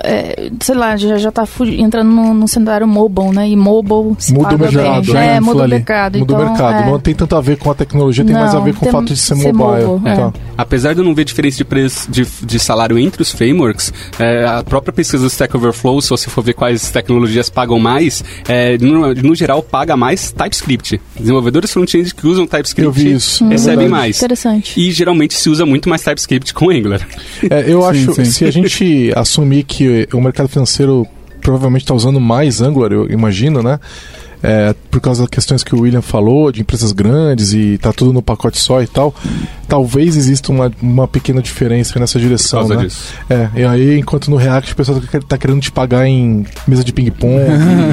é, sei lá, já, já tá entrando no, no cenário mobile, né? E mobile se Muda o mercado, bem. né? É, muda o mercado. Muda o então, mercado. é. Não tem tanto a ver com a tecnologia, tem mais a Não, ver com o fato de ser, ser mobile. mobile, é. Tá. Apesar de eu não ver diferença de preço de, de salário entre os frameworks, é, a própria pesquisa do Stack Overflow, se você for ver quais tecnologias pagam mais, é, no, no geral paga mais TypeScript. Desenvolvedores front-end que usam TypeScript Eu vi isso, é recebem mais. Interessante. E geralmente se usa muito mais TypeScript com Angular. É, eu Sim, acho, sim. se a gente assumir que o mercado financeiro provavelmente está usando mais Angular, eu imagino, né? É, por causa das questões que o William falou, de empresas grandes e tá tudo no pacote só e tal, talvez exista uma, uma pequena diferença nessa direção, Por causa né? disso. É, e aí enquanto no React o pessoal tá, tá querendo te pagar em mesa de ping-pong,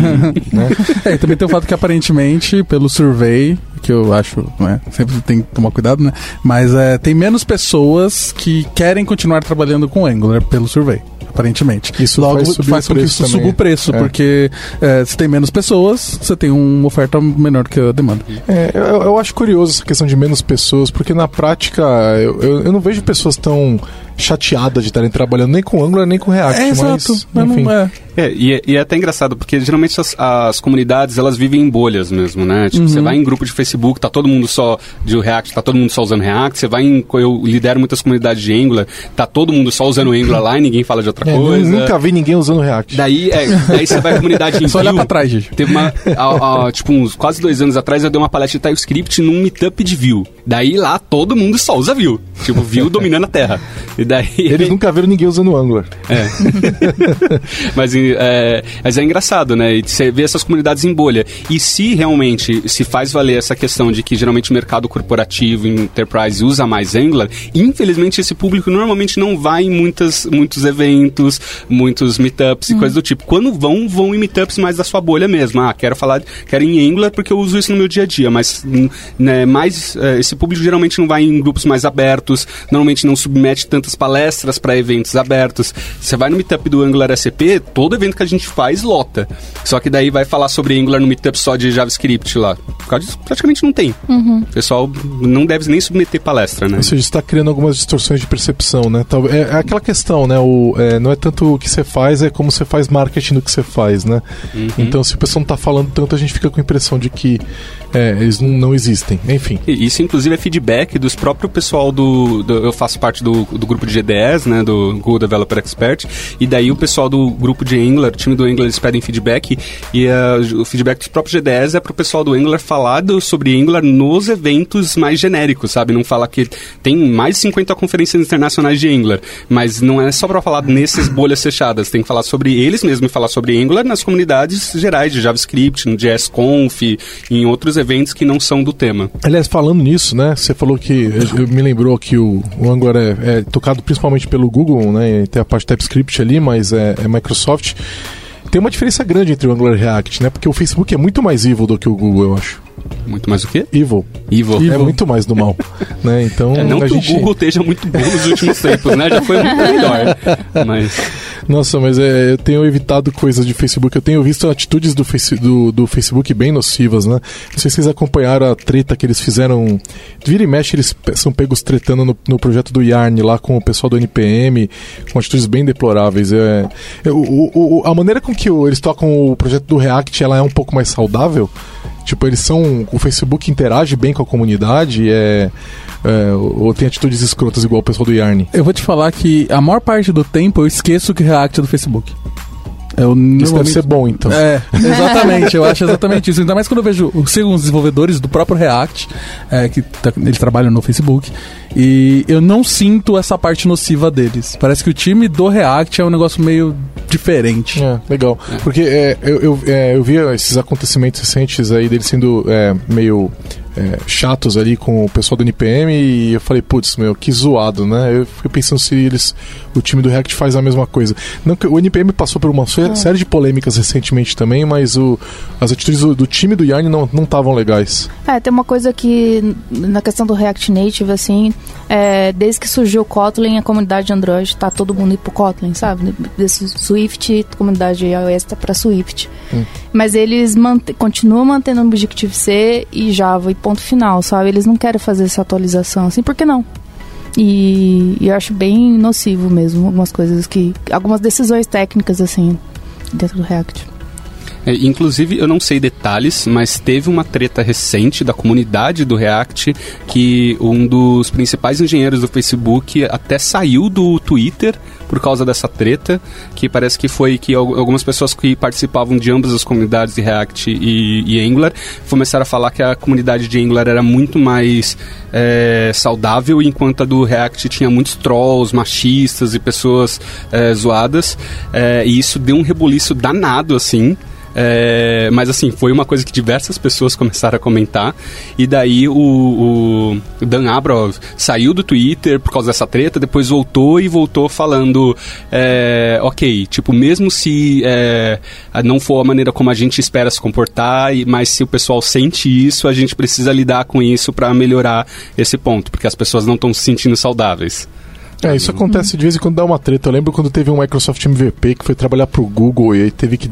né? É, e também tem o fato que aparentemente, pelo survey, que eu acho, né, sempre tem que tomar cuidado, né? Mas é, tem menos pessoas que querem continuar trabalhando com Angular pelo survey. Aparentemente. Isso Logo faz subir faz o com que preço isso também. suba o preço, É. porque é, se tem menos pessoas, você tem uma oferta menor que a demanda. É, eu, eu acho curioso essa questão de menos pessoas, porque na prática eu, eu, eu não vejo pessoas tão chateadas de estarem trabalhando nem com Angular nem com React, É, mas exato. Mas enfim. é. É, e, é- e é até engraçado, porque geralmente as, as comunidades, elas vivem em bolhas mesmo, né? Tipo, você vai em grupo de Facebook, tá todo mundo só de React, tá todo mundo só usando React. Você vai em... Eu lidero muitas comunidades de Angular, tá todo mundo só usando Angular lá e ninguém fala de outra É, coisa. nunca vi ninguém usando React. Daí, é, daí você vai à comunidade em Só olhar pra trás, gente. Teve uma. há- há, tipo, uns quase dois anos atrás eu dei uma palestra de TypeScript num meetup de Vue. Daí lá todo mundo só usa Vue. Tipo, Vue dominando a terra. E daí. Eles nunca viram ninguém usando Angular. É. mas, é, mas é engraçado, né? E Você vê essas comunidades em bolha. E se realmente se faz valer essa questão de que geralmente o mercado corporativo, enterprise, usa mais Angular, infelizmente esse público normalmente não vai em muitas, muitos eventos, muitos meetups e coisas do tipo. Quando vão, vão em meetups mais da sua bolha mesmo. Ah, quero falar, quero ir em Angular porque eu uso isso no meu dia a dia, mas né, mais, é, esse público geralmente não vai em grupos mais abertos, normalmente não submete tantas palestras para eventos abertos. Você vai no meetup do Angular SCP, todo evento que a gente faz lota. Só que daí vai falar sobre Angular no meetup só de JavaScript lá. Por causa disso, praticamente não tem. O pessoal não deve nem submeter palestra, né? Ou seja, está criando algumas distorções de percepção, né? Tal- É, é aquela questão, né? O, é, não é tanto o que você faz, é como você faz marketing do que você faz, né? Uhum. Então, se o pessoal não tá falando tanto, a gente fica com a impressão de que é, eles não, não existem. Enfim. Isso, inclusive, é feedback dos próprio pessoal do, do- Eu faço parte do, do grupo de GDS, né? Do Google Developer Expert. E daí o pessoal do grupo de Angular, o time do Angular, eles pedem feedback. E ah, o feedback dos próprios GDS é pro pessoal do Angular falar sobre Angular nos eventos mais genéricos, sabe? Não falar que tem mais de 50 conferências internacionais de Angular. Mas não é só pra falar nesses bolhas fechadas. Tem que falar sobre eles mesmos e falar sobre Angular nas comunidades gerais de JavaScript, no JSConf, em outros eventos que não são do tema. Aliás, falando nisso, né? Você falou que. Me lembrou que o, o Angular é, é tocado principalmente pelo Google, né? Tem a parte TypeScript ali, mas é, é Microsoft. Tem uma diferença grande entre o Angular e React, né? Porque o Facebook é muito mais evil do que o Google, eu acho. Muito mais o quê? Evil. Evil. É muito mais do mal. né? Então, É, não que gente... o Google esteja muito bom nos últimos tempos, né? Já foi muito melhor. Mas Nossa, mas é, eu tenho evitado coisas de Facebook. Eu tenho visto atitudes do, face, do, do Facebook bem nocivas, né? Não sei se vocês acompanharam a treta que eles fizeram. Vira e mexe, eles são pegos tretando no, no projeto do Yarn lá com o pessoal do NPM, com atitudes bem deploráveis. É, é, o, o- a maneira com que eles tocam o projeto do React ela é um pouco mais saudável. Tipo, eles são. O Facebook interage bem com a comunidade, é, é, ou tem atitudes escrotas igual o pessoal do Yarn. Eu vou te falar que a maior parte do tempo eu esqueço que React é do Facebook. Eu Isso deve ser bom, então. É, exatamente, eu acho exatamente isso. Ainda mais quando eu vejo os desenvolvedores do próprio React, é, que tá- eles trabalham no Facebook, e eu não sinto essa parte nociva deles. Parece que o time do React é um negócio meio diferente. É, legal. Porque é, eu, eu, é, eu vi esses acontecimentos recentes aí deles sendo é, meio é, chatos ali com o pessoal do NPM e eu falei, putz, meu, que zoado, né? Eu fiquei pensando se eles, o time do React faz a mesma coisa. Não, o NPM passou por uma sé- série de polêmicas recentemente também, mas o, as atitudes do, do time do Yarn não estavam legais. É, tem uma coisa que, na questão do React Native, assim, é, desde que surgiu o Kotlin, a comunidade de Android tá todo mundo indo pro Kotlin, sabe? Desse Swift, a comunidade iOS tá pra Swift. Mas eles mante- continuam mantendo o Objective-C e Java e ponto final, sabe? Eles não querem fazer essa atualização, assim, por que não? E, e eu acho bem nocivo mesmo, algumas coisas que... Algumas decisões técnicas, assim, dentro do React. É, inclusive, eu não sei detalhes, mas teve uma treta recente da comunidade do React que um dos principais engenheiros do Facebook até saiu do Twitter por causa dessa treta, que parece que foi que al- algumas pessoas que participavam de ambas as comunidades de React e, e Angular começaram a falar que a comunidade de Angular era muito mais é, saudável, enquanto a do React tinha muitos trolls, machistas e pessoas é, zoadas, é, e isso deu um rebuliço danado, assim, é, mas assim, foi uma coisa que diversas pessoas começaram a comentar. E daí o, o Dan Abrov saiu do Twitter por causa dessa treta, depois voltou e voltou falando: é, ok, tipo, mesmo se é, não for a maneira como a gente espera se comportar, mas se o pessoal sente isso, a gente precisa lidar com isso para melhorar esse ponto, porque as pessoas não estão se sentindo saudáveis. É, isso acontece de vez em quando dá uma treta. Eu lembro quando teve um Microsoft MVP que foi trabalhar pro Google e aí teve que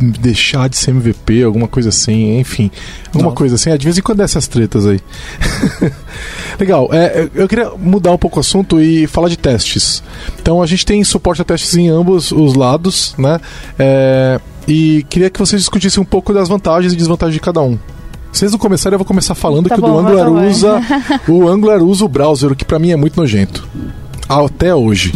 deixar de ser MVP, alguma coisa assim, enfim. Alguma Nossa. coisa assim. É, de vez em quando é essas tretas aí. Legal. É, eu- queria mudar um pouco o assunto e falar de testes. Então a gente tem suporte a testes em ambos os lados, né? É, e queria que vocês discutissem um pouco das vantagens e desvantagens de cada um. Se vocês não começarem, eu vou começar falando Tá que o do bom, Angular usa. o Angular usa o browser, o que pra mim é muito nojento. Até hoje.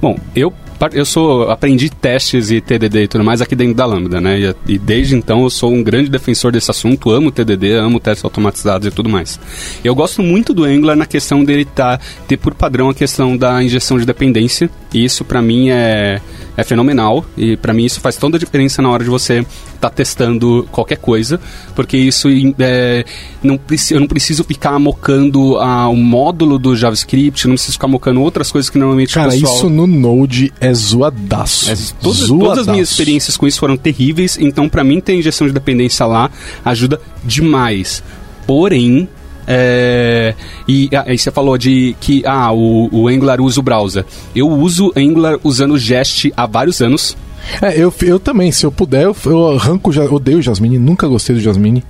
Bom, eu, eu sou aprendi testes e TDD e tudo mais aqui dentro da Lambda, né? E, e desde então eu sou um grande defensor desse assunto, amo TDD, amo testes automatizados e tudo mais. Eu gosto muito do Angular na questão dele tá, ter por padrão a questão da injeção de dependência, e isso pra mim é, é fenomenal, e pra mim isso faz toda a diferença na hora de você estar testando qualquer coisa, porque isso é, não, eu não preciso ficar mocando ah, o módulo do JavaScript, não preciso ficar mocando outras coisas que normalmente Cara, pessoal... isso no Node é zoadaço. É, todas, zoadaço. todas as minhas experiências com isso foram terríveis, então pra mim ter injeção de dependência lá ajuda demais. Porém, é, e ah, aí você falou de que ah, o, o Angular usa o browser. Eu uso Angular usando o Jest há vários anos. É, eu, eu também, se eu puder, eu, eu arranco, ja- odeio Jasmine, nunca gostei do Jasmine,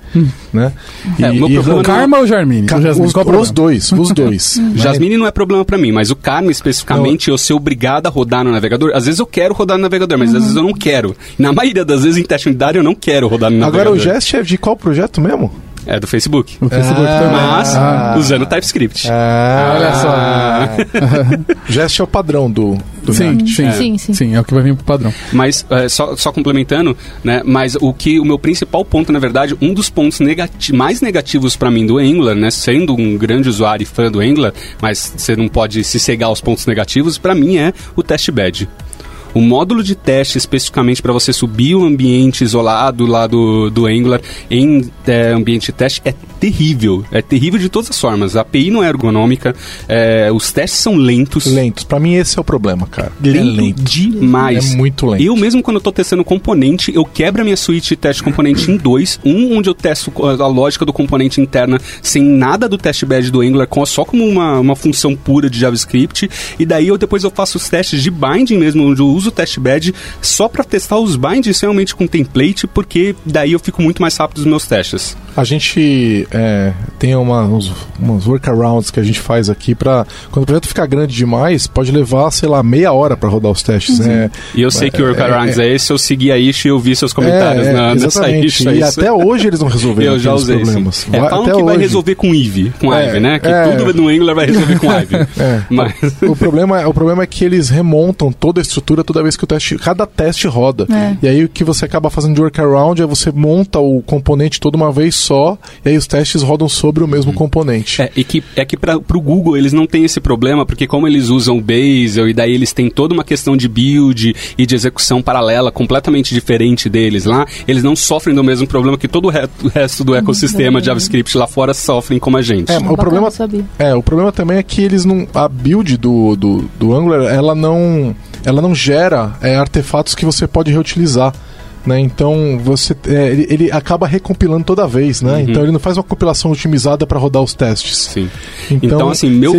né? É, o meu problema arranco- não- Karma ou Jarmine? Ca- O Jasmine, os, o os dois, os dois. né? Jasmine não é problema pra mim, mas o Karma especificamente, eu ser obrigado a rodar no navegador. Às vezes eu quero rodar no navegador, mas às vezes eu não quero. Na maioria das vezes em teste unitário eu não quero rodar no Agora navegador. o Jest é de qual projeto mesmo? É do Facebook. O Facebook Ah, também. Mas Ah. usando TypeScript. Ah, olha só. Jest é o padrão do, do Sim, React. sim, Sim, sim. Sim, é o que vai vir pro padrão. Mas, é, só, só complementando, né? Mas o que o meu principal ponto, na verdade, um dos pontos negati mais negativos pra mim do Angular, né? Sendo um grande usuário e fã do Angular, mas você não pode se cegar aos pontos negativos, pra mim é o test bed. O módulo de teste, especificamente para você subir o ambiente isolado lá do, do Angular em é, ambiente de teste, é terrível. É terrível de todas as formas. A API não é ergonômica, é, os testes são lentos. Lentos. Pra mim esse é o problema, cara. Lento, é lento. demais. É muito lento. Eu mesmo quando eu tô testando componente, eu quebro a minha suíte de teste componente em dois. Um onde eu testo a lógica do componente interna sem nada do test bed do Angular, só como uma, uma função pura de JavaScript. E daí eu depois eu faço os testes de binding mesmo, onde eu uso o test bed só para testar os bindings realmente com template, porque daí eu fico muito mais rápido nos meus testes. A gente é, tem uma, uns, uns workarounds que a gente faz aqui pra. Quando o projeto ficar grande demais, pode levar, sei lá, meia hora pra rodar os testes, né? E eu sei que o workarounds é, esse, eu segui a issue e eu vi seus comentários É, é, na, nessa é E isso. até hoje eles não resolveram Eu já aqueles usei problemas. É, Vai- falam até que vai hoje. resolver com Eve, com É, Ivy, né? Que é. tudo no Angular vai resolver com Ivy. É. Mas... O problema, é- o problema é que eles remontam toda a estrutura toda vez que o teste. Cada teste roda. É. E aí o que você acaba fazendo de workaround é você monta o componente toda uma vez só, e aí os testes rodam sobre o mesmo componente. É, e que, é que para o Google eles não têm esse problema, porque como eles usam Bazel e daí eles têm toda uma questão de build e de execução paralela completamente diferente deles lá, eles não sofrem do mesmo problema que todo o, re- o resto do ecossistema de JavaScript lá fora sofrem como a gente. É, o problema. É, o problema também é que eles não. A build do, do, do Angular, ela não. Ela não gera é, artefatos que você pode reutilizar. Né? Então você é, ele, ele acaba recompilando toda vez, né? Uhum. Então ele não faz uma compilação otimizada para rodar os testes. Sim. Então, Então, assim, meu,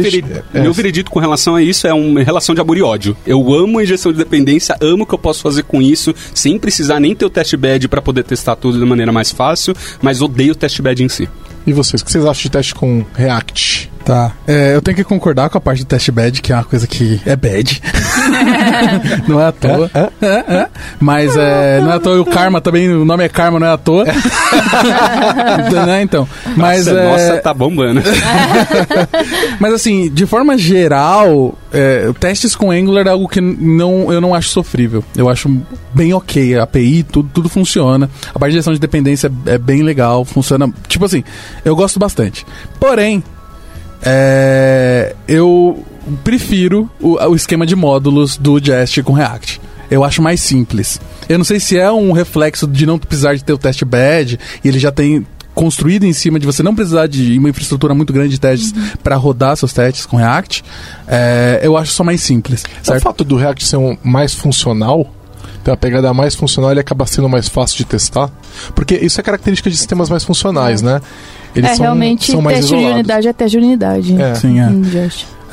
é, meu veredito com relação a isso é uma relação de amor e ódio. Eu amo a injeção de dependência, amo o que eu posso fazer com isso, sem precisar nem ter o test bed para poder testar tudo de maneira mais fácil, mas odeio o test bed em si. E vocês, o que vocês acham de teste com React? Tá. É, eu tenho que concordar com a parte do test bad, que é uma coisa que é bad. não é à toa. É? É, é. Mas é, não é à toa. O Karma também, o nome é Karma, não é à toa. Então, né, então. Mas nossa, é, nossa, tá bombando. Mas assim, de forma geral, é, testes com Angular é algo que não, eu não acho sofrível. Eu acho bem ok. A API, tudo, tudo funciona. A parte de gestão de dependência é bem legal, funciona. Tipo assim, eu gosto bastante. Porém, é, eu prefiro o, o esquema de módulos do Jest com React. Eu acho mais simples. Eu não sei se é um reflexo de não precisar de ter o test bed e ele já tem construído em cima de você não precisar de uma infraestrutura muito grande de testes para rodar seus testes com React. É, eu acho só mais simples. É o Certo? fato do React ser um mais funcional, ter uma pegada mais funcional, ele acaba sendo mais fácil de testar. Porque isso é característica de sistemas mais funcionais, né? Eles é, são, realmente, são mais teste de isolados. unidade é teste de unidade. É. Sim, é. Hum.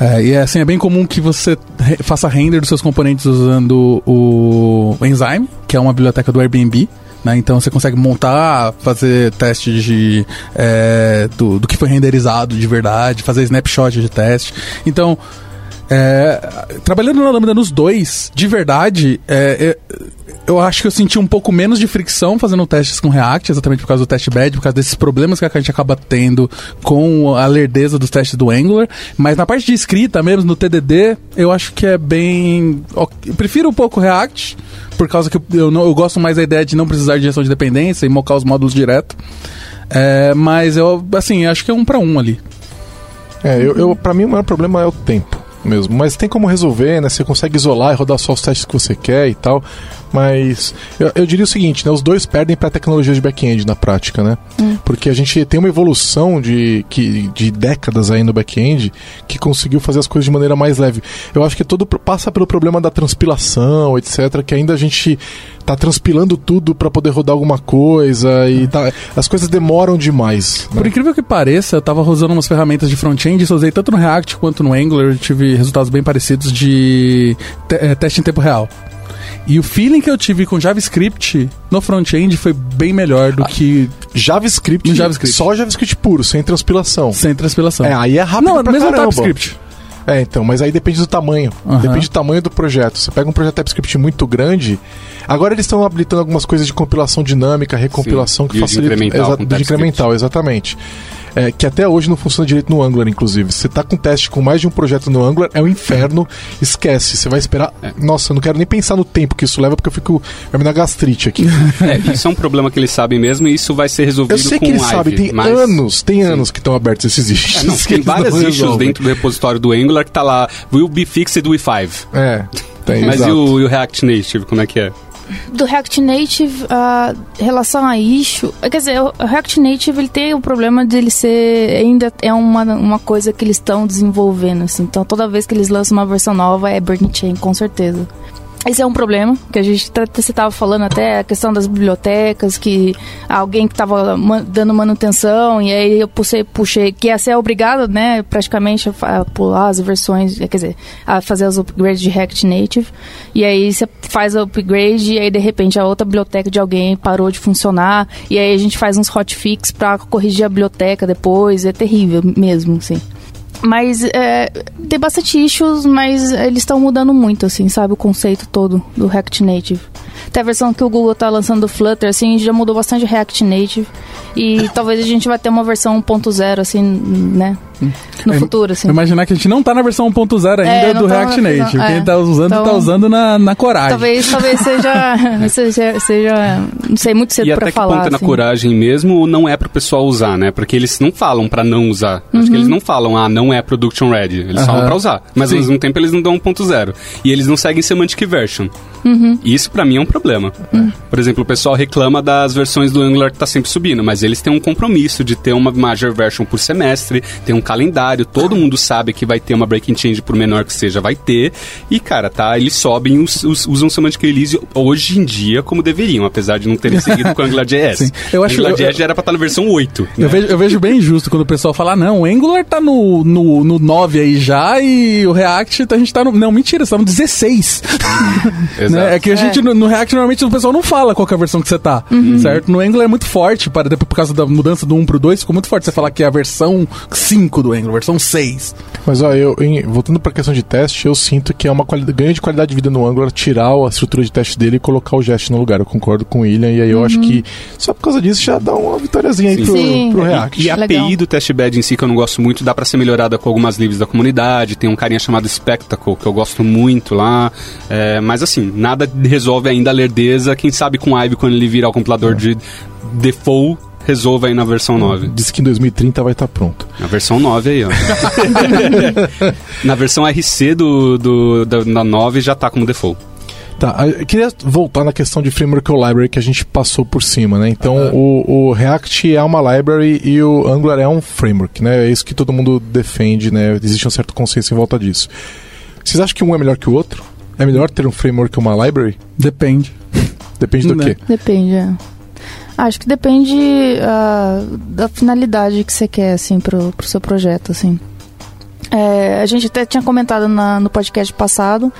É, e é assim, é bem comum que você re- faça render dos seus componentes usando o Enzyme, que é uma biblioteca do Airbnb. Né? Então você consegue montar, fazer teste de, é, do, do que foi renderizado de verdade, fazer snapshot de teste. Então, é, trabalhando na Lambda nos dois, de verdade, é, é, eu acho que eu senti um pouco menos de fricção fazendo testes com React, exatamente por causa do test bed, por causa desses problemas que a gente acaba tendo com a lerdeza dos testes do Angular. Mas na parte de escrita mesmo, no TDD, eu acho que é bem. Eu prefiro um pouco React, por causa que eu, não, eu gosto mais da ideia de não precisar de gestão de dependência e mocar os módulos direto. É, mas eu, assim, acho que é um para um ali. É, eu, eu, pra mim o maior problema é o tempo mesmo. Mas tem como resolver, né? Você consegue isolar e rodar só os testes que você quer e tal. Mas eu, eu diria o seguinte, né? Os dois perdem pra tecnologia de back-end na prática, né? Porque a gente tem uma evolução de, que, de décadas aí no back-end que conseguiu fazer as coisas de maneira mais leve. Eu acho que tudo passa pelo problema da transpilação, etc. Que ainda a gente tá transpilando tudo pra poder rodar alguma coisa e tá, as coisas demoram demais. né? Por incrível que pareça, eu tava usando umas ferramentas de front-end, usei tanto no React quanto no Angular, eu tive resultados bem parecidos de te- eh, teste em tempo real. E o feeling que eu tive com JavaScript no front-end foi bem melhor do que JavaScript, No JavaScript. só JavaScript puro, sem transpilação. sem transpilação. É, aí é rápido Não, pra mesmo caramba. TypeScript. É, então, mas aí depende do tamanho. Aham. Depende do tamanho do projeto. Você pega um projeto TypeScript muito grande. Agora eles estão habilitando algumas coisas de compilação dinâmica, recompilação Sim, que facilita. incremental Exa- incremental, exatamente. É, que até hoje não funciona direito no Angular, inclusive. Você tá com teste com mais de um projeto no Angular, é um inferno. Esquece. Você vai esperar. Nossa, eu não quero nem pensar no tempo que isso leva, porque eu fico. Vai me dar gastrite aqui. É, isso é um problema que eles sabem mesmo e isso vai ser resolvido eu sei com que eles sabem, tem mas... anos, tem anos que estão abertos esses issues. É, não, tem várias issues resolvem. dentro do repositório do Angular que tá lá, will be fixed with 5. É, tem, Mas e o, e o React Native, como é que é? Do React Native, a relação a issue, quer dizer, o React Native ele tem o problema de ele ser ainda é uma, uma coisa que eles estão desenvolvendo, assim. Então toda vez que eles lançam uma versão nova é burn chain, com certeza. Esse é um problema que a gente tá- você estava falando até a questão das bibliotecas, que alguém que estava dando manutenção e aí eu puxei, puxei que ia ser obrigado, né, praticamente a, pular as versões, quer dizer, a fazer os upgrades de React Native. E aí você faz o upgrade e aí de repente a outra biblioteca de alguém parou de funcionar e aí a gente faz uns hotfix para corrigir a biblioteca depois. É terrível mesmo, assim. Mas é, tem bastante issues, mas eles estão mudando muito, assim, sabe? O conceito todo do React Native. Até a versão que o Google tá lançando do Flutter, assim, já mudou bastante o React Native. E talvez a gente vai ter uma versão 1.0, assim, né? No É, futuro, assim. Imaginar que a gente não tá na versão 1.0 ainda É, não do tá React na- Native. é. Quem tá usando, Então- tá usando na, na coragem. Talvez, talvez seja, seja, seja. Não sei, muito cedo e pra até que falar. ponto é na assim. coragem mesmo ou não é pro pessoal usar, né? Porque eles não falam pra não usar. Acho Uhum. que eles não falam, ah, não é production ready. Eles Aham. falam pra usar. Mas Sim. ao mesmo tempo eles não dão 1.0. E eles não seguem semantic version. Uhum. E Isso pra mim é um problema. Por exemplo, o pessoal reclama das versões do Angular que tá sempre subindo, mas eles têm um compromisso de ter uma major version por semestre, tem um calendário, todo mundo sabe que vai ter uma breaking change por menor que seja, vai ter. E cara, tá, eles sobem, os, os- usam semantic release hoje em dia como deveriam, apesar de não terem seguido com o AngularJS. Sim. Eu acho- AngularJS eu- já era pra estar na versão 8. Eu né? vejo, eu vejo bem injusto quando o pessoal fala, ah, não, o Angular tá no, no, no 9 aí já e o React a gente tá no. Não, mentira, você tá no 16. Exato. né? É que a gente no, no React normalmente o pessoal não fala qual que é a versão que você tá, certo? No Angular é muito forte, para, depois, por causa da mudança do 1 pro 2, ficou muito forte você falar que é a versão 5 do Angular, versão 6. Mas ó, eu, em- voltando pra questão de teste, eu sinto que é uma ganho de qualidade de vida no Angular tirar a estrutura de teste dele e colocar o Jest no lugar. Eu concordo com o William, e aí eu acho que só por causa disso já dá uma vitóriazinha aí Sim. pro, Sim. pro React. E a Legal. API do testbed em si, que eu não gosto muito, dá pra ser melhorada com algumas livros da comunidade. Tem um carinha chamado Spectacle, que eu gosto muito lá. É, mas assim, nada resolve ainda a lerdeza. Quem sabe com Ivy, quando ele virar o compilador de default, resolve aí na versão 9. Diz que em 2030 vai estar pronto. Na versão 9 aí, ó. na versão RC do, do, da, da 9 já tá como default. Tá, eu queria voltar na questão de framework ou library que a gente passou por cima, né? Então, o, o React é uma library e o Angular é um framework, né? É isso que todo mundo defende, né? Existe um certo consenso em volta disso. Vocês acham que um é melhor que o outro? É melhor ter um framework ou uma library? Depende. Depende do Né? quê? Depende, é. Acho que depende ah, da finalidade que você quer, assim, pro, pro seu projeto, assim. É, a gente até tinha comentado na- no podcast passado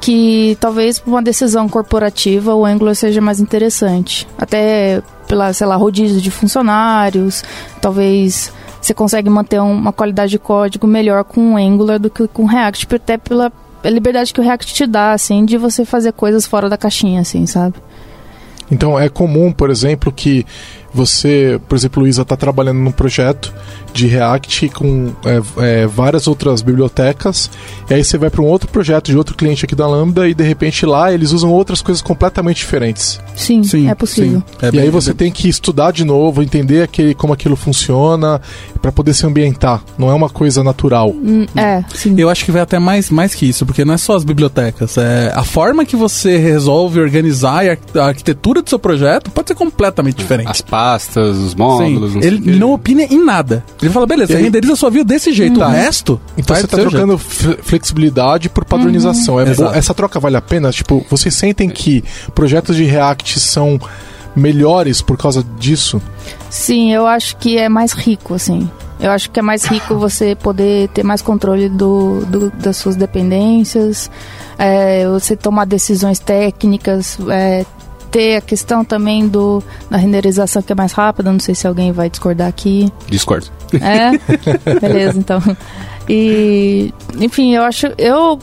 que talvez por uma decisão corporativa o Angular seja mais interessante. Até pela, sei lá, rodízio de funcionários, talvez você consegue manter um- uma qualidade de código melhor com o Angular do que com o React, até pela liberdade que o React te dá, assim, de você fazer coisas fora da caixinha, assim, sabe? Então é comum, por exemplo, que você, por exemplo, Luísa está trabalhando num projeto de React com é, é, várias outras bibliotecas, e aí você vai para um outro projeto de outro cliente aqui da Lambda e de repente lá eles usam outras coisas completamente diferentes. Sim, é possível. sim. É e bem- aí você tem que estudar de novo, entender aquele, como aquilo funciona para poder se ambientar. Não é uma coisa natural. Hum, É, sim. Eu acho que vai até mais, mais que isso, porque não é só as bibliotecas. É, a forma que você resolve organizar a, a arquitetura do seu projeto pode ser completamente diferente. As pastas, os Sim, módulos, não sei o ele não opina em nada. Ele fala, beleza, você renderiza a sua view desse jeito. Tá. O resto. Então você tá seu trocando fle- flexibilidade por padronização. Uhum. É bo- essa troca vale a pena? Tipo, vocês sentem que projetos de React são melhores por causa disso? Sim, eu acho que é mais rico, assim. Eu acho que é mais rico você poder ter mais controle do, do das suas dependências, é, você tomar decisões técnicas, é, ter a questão também do da renderização que é mais rápida. Não sei se alguém vai discordar aqui. Discordo. É? Beleza, então. E, enfim, eu acho. Eu,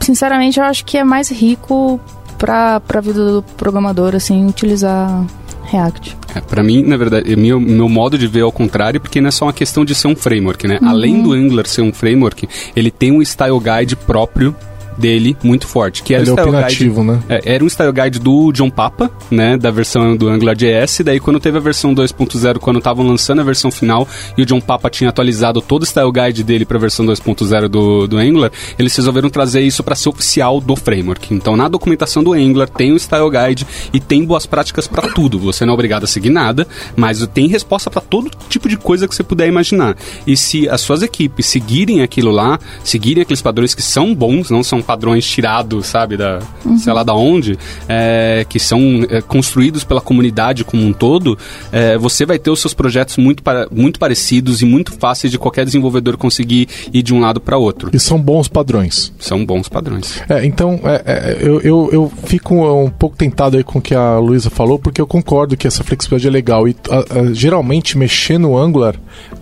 sinceramente, eu acho que é mais rico para a vida do programador, assim, utilizar React. É, para mim, na verdade, meu, meu modo de ver é ao contrário, porque não é só uma questão de ser um framework, né? Uhum. Além do Angular ser um framework, ele tem um style guide próprio dele muito forte. Que era Ele é o style opinativo, guide, né? é, era um style guide do John Papa, né? Da versão do AngularJS. Daí quando teve a versão 2.0, quando estavam lançando a versão final, e o John Papa tinha atualizado todo o style guide dele para a versão 2.0 do, do Angular, eles resolveram trazer isso para ser oficial do framework. Então na documentação do Angular tem o style guide e tem boas práticas para tudo. Você não é obrigado a seguir nada, mas tem resposta para todo tipo de coisa que você puder imaginar. E se as suas equipes seguirem aquilo lá, seguirem aqueles padrões que são bons, não são padrões tirados, sabe, da sei lá da onde, é, que são é, construídos pela comunidade como um todo, é, você vai ter os seus projetos muito, muito parecidos e muito fáceis de qualquer desenvolvedor conseguir ir de um lado para outro. E são bons padrões. São bons padrões. É, então, é, é, eu, eu, eu fico um pouco tentado aí com o que a Luísa falou, porque eu concordo que essa flexibilidade é legal. E a- a- geralmente mexer no Angular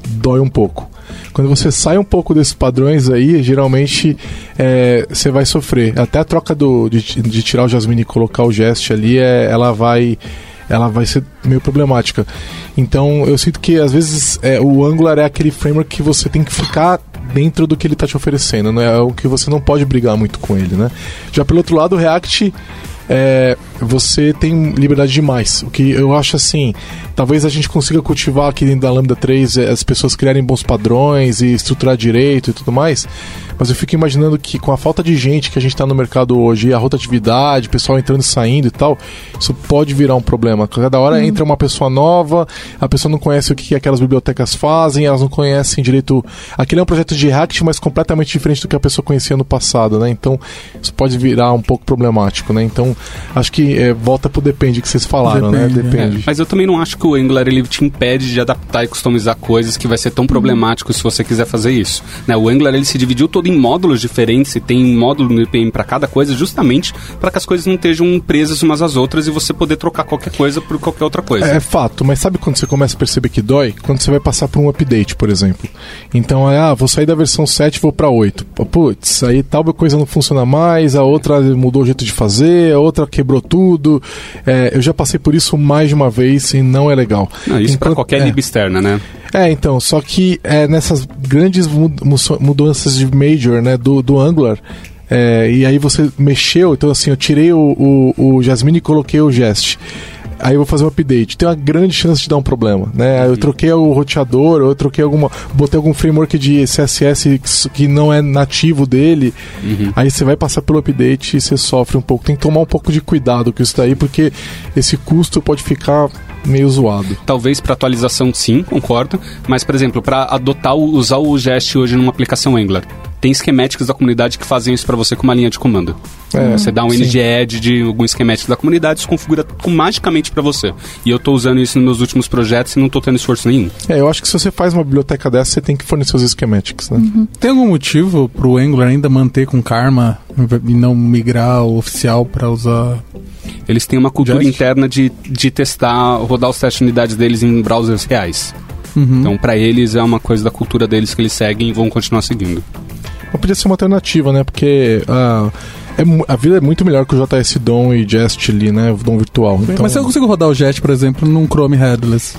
dói um pouco. Quando você sai um pouco desses padrões aí, geralmente é, você vai sofrer. Até a troca do, de, de tirar o Jasmine e colocar o Jest ali, é, ela vai ela vai ser meio problemática. Então eu sinto que às vezes é, o Angular é aquele framework que você tem que ficar dentro do que ele está te oferecendo, né? É o que você não pode brigar muito com ele, né? Já pelo outro lado, o React é, você tem liberdade demais. O que eu acho assim, talvez a gente consiga cultivar aqui dentro da Lambda 3 é, as pessoas criarem bons padrões e estruturar direito e tudo mais. Mas eu fico imaginando que com a falta de gente que a gente está no mercado hoje, e a rotatividade, o pessoal entrando e saindo e tal, isso pode virar um problema. Cada hora entra uma pessoa nova, a pessoa não conhece o que aquelas bibliotecas fazem, elas não conhecem direito. Aquele é um projeto de React, mas completamente diferente do que a pessoa conhecia no passado, né? Então isso pode virar um pouco problemático, né? Então acho que é, volta pro depende que vocês falaram, Depende, né? é. Depende. Mas eu também não acho que o Angular ele te impede de adaptar e customizar coisas que vai ser tão problemático se você quiser fazer isso. Né? O Angular ele se dividiu todo em módulos diferentes e tem módulo no IPM para cada coisa, justamente para que as coisas não estejam presas umas às outras e você poder trocar qualquer coisa por qualquer outra coisa. É fato, mas sabe quando você começa a perceber que dói? Quando você vai passar por um update, por exemplo. Então, é, ah, vou sair da versão 7 e vou pra 8. Pô, Putz, aí tal coisa não funciona mais, a outra mudou o jeito de fazer, a outra quebrou tudo. É, eu já passei por isso mais de uma vez e não é legal. Não, isso para qualquer é. lib externa, né? É, então, só que é, nessas grandes mu- mu- mudanças de major, né, do, do Angular, é, e aí você mexeu, então assim, eu tirei o, o, o Jasmine e coloquei o Jest. Aí eu vou fazer um update. Tem uma grande chance de dar um problema, né? Aí Eu troquei o roteador, eu troquei alguma. Botei algum framework de CSS que- não é nativo dele. Aí você vai passar pelo update e você sofre um pouco. Tem que tomar um pouco de cuidado com isso daí, porque esse custo pode ficar meio zoado. Talvez para atualização sim, concordo, mas por exemplo, para adotar usar o Jest hoje numa aplicação Angular, tem esquemáticos da comunidade que fazem isso para você com uma linha de comando. É, Você dá um. NG-Add de algum esquemático da comunidade, isso configura magicamente para você. E eu tô usando isso nos meus últimos projetos e não tô tendo esforço nenhum. É, eu acho que se você faz uma biblioteca dessa, você tem que fornecer os schematics, né? Tem algum motivo pro Angular ainda manter com Karma e não migrar o oficial pra usar? Eles têm uma cultura Just? interna de, de testar, rodar os testes de unidades deles em browsers reais. Uhum. Então, para eles, é uma coisa da cultura deles que eles seguem e vão continuar seguindo. Mas podia ser uma alternativa, né? Porque ah, é a vida é muito melhor que o JS DOM e Jest ali, né? O DOM virtual. Então, Mas se eu consigo rodar o Jet, por exemplo, num Chrome Headless.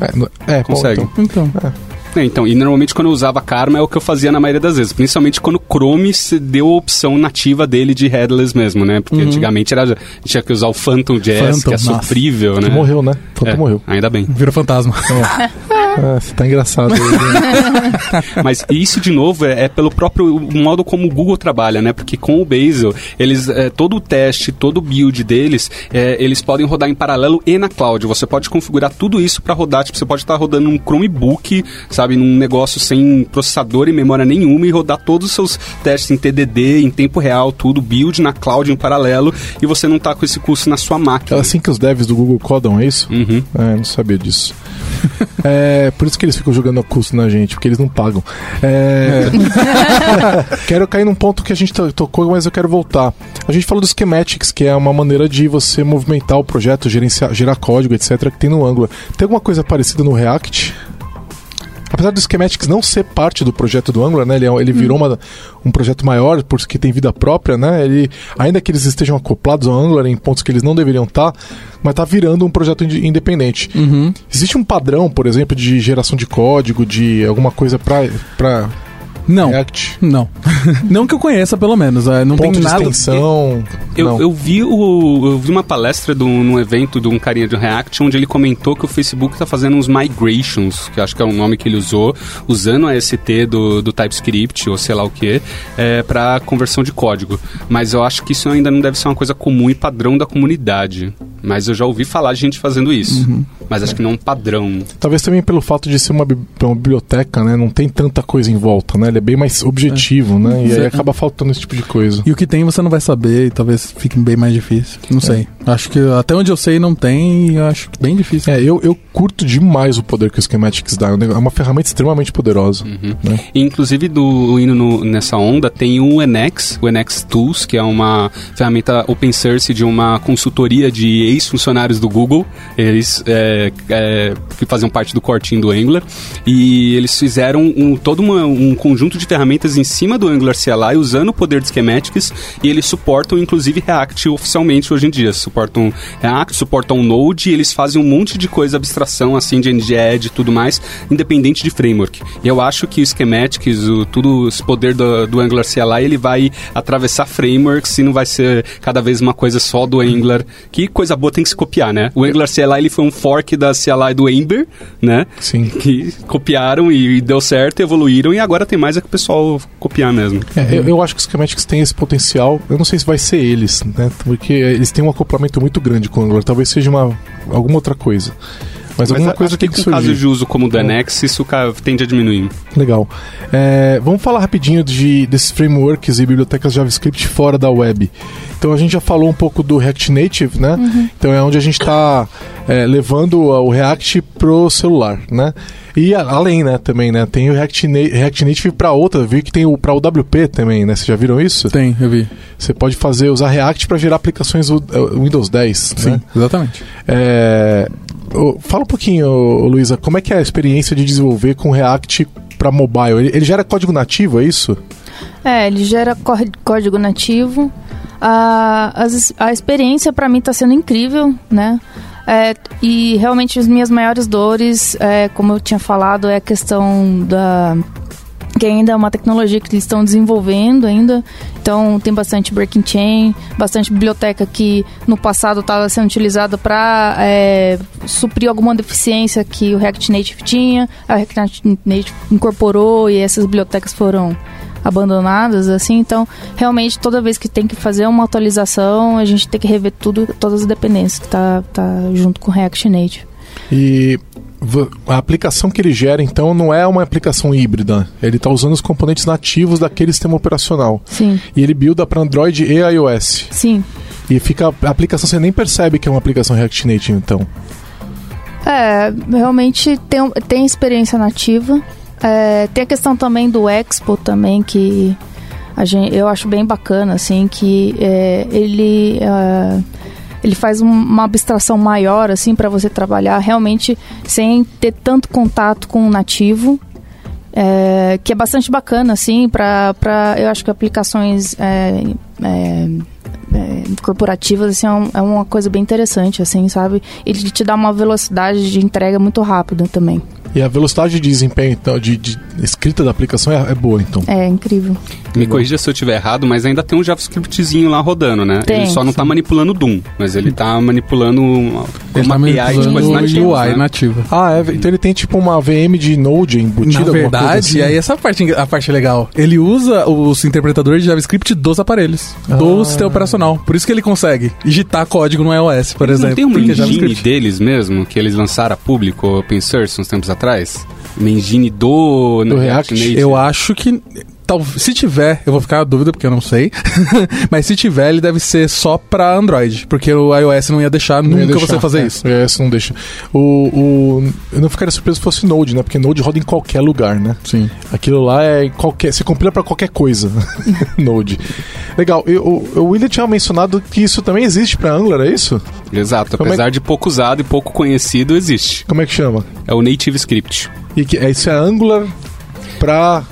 É, é, bom, Consegue. então. Então, É, então, e normalmente quando eu usava Karma é o que eu fazia na maioria das vezes. Principalmente quando o Chrome se deu a opção nativa dele de headless mesmo, né? Porque antigamente era, tinha que usar o Phantom Uhum. Phantom, que é nossa. sofrível, né? Que morreu, né? Phantom É, morreu. Ainda bem. vira fantasma. É, você tá engraçado. aí, né? Mas isso, de novo, é, é pelo próprio modo como o Google trabalha, né? Porque com o Bazel, eles, é, todo o teste, todo o build deles, é, eles podem rodar em paralelo e na cloud. Você pode configurar tudo isso para rodar. Tipo, você pode estar rodando num Chromebook, sabe? Num negócio sem processador e memória nenhuma e rodar todos os seus testes em TDD, em tempo real, tudo, build na cloud em paralelo e você não tá com esse custo na sua É máquina. assim que os devs do Google codam, é isso? Uhum. É, não sabia disso. É, por isso que eles ficam jogando a custo na gente, porque eles não pagam. É, quero cair num ponto que a gente to- tocou, mas eu quero voltar. A gente falou do schematics, que é uma maneira de você movimentar o projeto, gerenciar, gerar código, etc., que tem no Angular. Tem alguma coisa parecida no React? Apesar do Schematics não ser parte do projeto do Angular, né? Ele, é- ele virou uma- um projeto maior, porque tem vida própria, né? Ele, ainda que eles estejam acoplados ao Angular em pontos que eles não deveriam estar, mas tá virando um projeto inde- independente. Uhum. Existe um padrão, por exemplo, de geração de código, de alguma coisa pra Não. React? Não. não que eu conheça, pelo menos. é, Não Ponto tem de nada. extensão? Eu, não. eu vi o, eu vi uma palestra de um, num evento de um carinha de React onde ele comentou que o Facebook está fazendo uns migrations, que eu acho que é um nome que ele usou, usando a ST do, do TypeScript ou sei lá o que, é, para conversão de código. Mas eu acho que isso ainda não deve ser uma coisa comum e padrão da comunidade. Mas eu já ouvi falar de gente fazendo isso. Uhum. Mas acho que não um padrão. Talvez também pelo fato de ser uma, bi- uma biblioteca, né? Não tem tanta coisa em volta, né? Ele é bem mais objetivo, né? E aí Sim. acaba faltando esse tipo de coisa. E o que tem você não vai saber e talvez fique bem mais difícil. Não sei. Acho que até onde eu sei não tem e eu acho bem difícil. É, eu, eu curto demais o poder que o Schematics dá. É É uma ferramenta extremamente poderosa. Uhum. Né? E, inclusive, do, indo no- nessa onda, tem o NX, o NX Tools, que é uma ferramenta open source de uma consultoria de ex-funcionários do Google, eles é, é, que faziam parte do cortinho do Angular, e eles fizeram um, todo uma- um conjunto de ferramentas em cima do Angular CLI, usando o poder de schematics, e eles suportam, inclusive, React oficialmente hoje em dia. Suportam React, suportam Node, e eles fazem um monte de coisa, abstração, assim, de NGED e tudo mais, independente de framework. E eu acho que o schematics, o, tudo esse poder do, do Angular CLI, ele vai atravessar frameworks e não vai ser cada vez uma coisa só do Angular. Que coisa boa tem que se copiar, né? O Angular CLI ele foi um fork da CLI do Ember, né? Sim. Que copiaram e deu certo, evoluíram e agora tem mais é que o pessoal copiar mesmo. É, eu, eu acho que os Schematics têm esse potencial. Eu não sei se vai ser eles, né? Porque eles têm um acoplamento muito grande com o Angular. Talvez seja uma, alguma outra coisa. Mas, alguma a- coisa tem que com surgir. casos de uso como o do NX, isso tende a diminuir. Legal. É, vamos falar rapidinho de, desses frameworks e bibliotecas JavaScript fora da web. Então a gente já falou um pouco do React Native, né? Então é onde a gente está levando o React pro celular, né? E a- além, né, também, né? Tem o React, Na- React Native para outra, vi que tem o para o WP também, né? Vocês já viram isso? Tem, eu vi. Você pode fazer usar React para gerar aplicações uh, Windows 10, Sim, né? exatamente. É, fala um pouquinho, Luísa, como é que é a experiência de desenvolver com React para mobile? Ele, ele gera código nativo, é isso? É, ele gera có- código nativo. A, as- a experiência para mim está sendo incrível, né? É, e realmente as minhas maiores dores, é, como eu tinha falado, é a questão da que ainda é uma tecnologia que eles estão desenvolvendo ainda. Então tem bastante breaking chain, bastante biblioteca que no passado estava sendo utilizada para suprir alguma deficiência que o React Native tinha. A React Native incorporou e essas bibliotecas foram abandonadas, assim, então realmente toda vez que tem que fazer uma atualização, a gente tem que rever tudo, todas as dependências que tá, tá junto com o React Native. E a aplicação que ele gera, então, não é uma aplicação híbrida. Ele está usando os componentes nativos daquele sistema operacional. Sim, E ele builda para Android e iOS. sim. E fica a aplicação, você nem percebe que é uma aplicação React Native, então. É, realmente tem, tem experiência nativa. É, tem a questão também do Expo também, que gente, eu acho bem bacana, assim, que é, ele... é, ele faz um- uma abstração maior, assim, para você trabalhar realmente sem ter tanto contato com o nativo. é, que é bastante bacana, assim, para eu acho que aplicações é, é, é, corporativas, assim, é, um- é uma coisa bem interessante, assim, sabe? Ele te dá uma velocidade de entrega muito rápida também. E a velocidade de desempenho, então, de, de escrita da aplicação é, é boa, então. É incrível. Me corrija se eu estiver errado, mas ainda tem um JavaScriptzinho lá rodando, né? Tem, ele só não tá manipulando Doom, mas ele tá manipulando uma, Ele uma tá API de manipulando coisas o nativas, UI né? nativa. Ah, é, então ele tem tipo uma VM de Node embutida, Na verdade, assim? aí essa parte, a parte legal. Ele usa os interpretadores de JavaScript dos aparelhos, do Ah. sistema operacional. Por isso que ele consegue digitar código no iOS, por Não exemplo. tem uma porque é engine deles mesmo, que eles lançaram a público, open source, uns tempos atrás? Uma engine do, Do React? Native. Eu acho que tal, se tiver, eu vou ficar a dúvida porque eu não sei. Mas se tiver, ele deve ser só pra Android, porque o iOS não ia deixar Não nunca ia deixar, você fazer é, isso. O iOS não deixa. O, o, eu não ficaria surpreso se fosse Node, né? Porque Node roda em qualquer lugar, né? Sim. Aquilo lá é qualquer. Você compila pra qualquer coisa. Node. Legal. E o, o William tinha mencionado que isso também existe pra Angular, é isso? Exato, Como é apesar de pouco usado e pouco conhecido, existe. Como é que chama? É o Native Script. E que, é, isso é Angular pra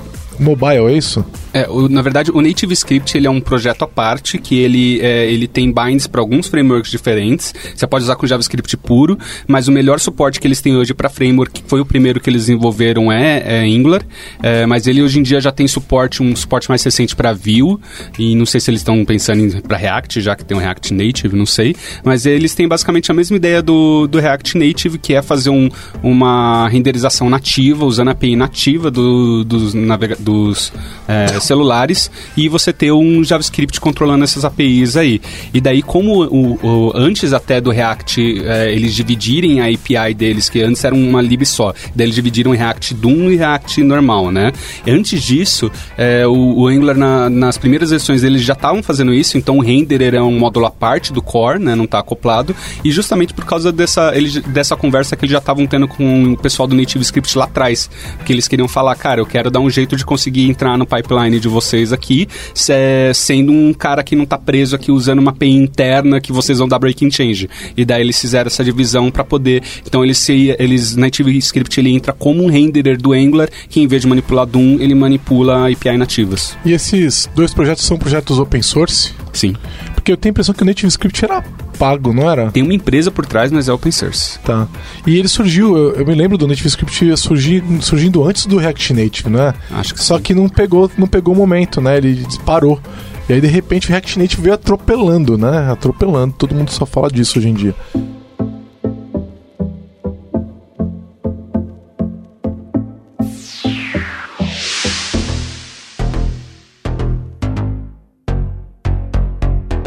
mobile, é isso? É, o- na verdade, o Native Script ele é um projeto à parte que ele, é, ele tem binds para alguns frameworks diferentes. Você pode usar com JavaScript puro, mas o melhor suporte que eles têm hoje para framework, que foi o primeiro que eles desenvolveram, é, é Angular. É, mas ele hoje em dia já tem suporte, um suporte mais recente para Vue. E não sei se eles estão pensando para React, já que tem um React Native, não sei. Mas eles têm basicamente a mesma ideia do, do React Native, que é fazer um, uma renderização nativa, usando a API nativa do- dos, navega- dos é, celulares e você ter um JavaScript controlando essas APIs aí. E daí, como o, o- antes até do React é, eles dividirem a API deles, que antes era uma lib só, daí eles dividiram React Doom e React normal, né? Antes disso, é, o, o Angular na- nas primeiras versões eles já estavam fazendo isso, então o renderer é um módulo à parte do core, né? Não está acoplado. E justamente por causa dessa, eles, dessa conversa que eles já estavam tendo com o pessoal do Native Script lá atrás, que eles queriam falar, cara, eu quero dar um jeito de conseguir entrar no pipeline de vocês aqui, se- sendo um cara que não tá preso aqui usando uma API interna que vocês vão dar breaking change. E daí eles fizeram essa divisão para poder. Então eles se, eles Native Script ele entra como um renderer do Angular, que em vez de manipular Doom, ele manipula API nativas. E esses dois projetos são projetos open source? Sim. Porque eu tenho a impressão que o Native Script era pago, não era? Tem uma empresa por trás, mas é open source. Tá. E ele surgiu, eu, eu me lembro do Native Script surgir, surgindo antes do React Native, não é? Acho que Só sim. que não pegou, não pegou o momento, né? Ele parou. E aí, de repente, o React Native veio atropelando, né? Atropelando. Todo mundo só fala disso hoje em dia.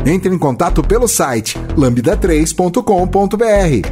Entre em contato pelo site lambda3.com.br.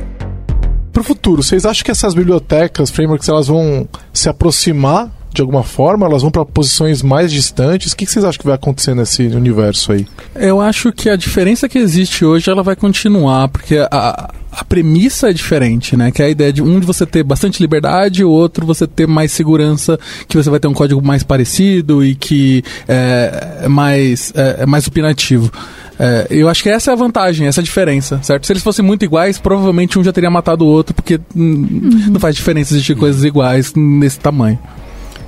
Pro futuro, vocês acham que essas bibliotecas, frameworks, elas vão se aproximar de alguma forma? Elas vão para posições mais distantes? O que que vocês acham que vai acontecer nesse universo aí? Eu acho que a diferença que existe hoje ela vai continuar, porque a, a premissa é diferente, né? Que é a ideia de um de você ter bastante liberdade, o outro você ter mais segurança, que você vai ter um código mais parecido e que é, é mais, é, é mais opinativo. É, eu acho que essa é a vantagem, essa é a diferença, certo? Se eles fossem muito iguais, provavelmente um já teria matado o outro, porque hum, não faz diferença existir coisas iguais nesse tamanho.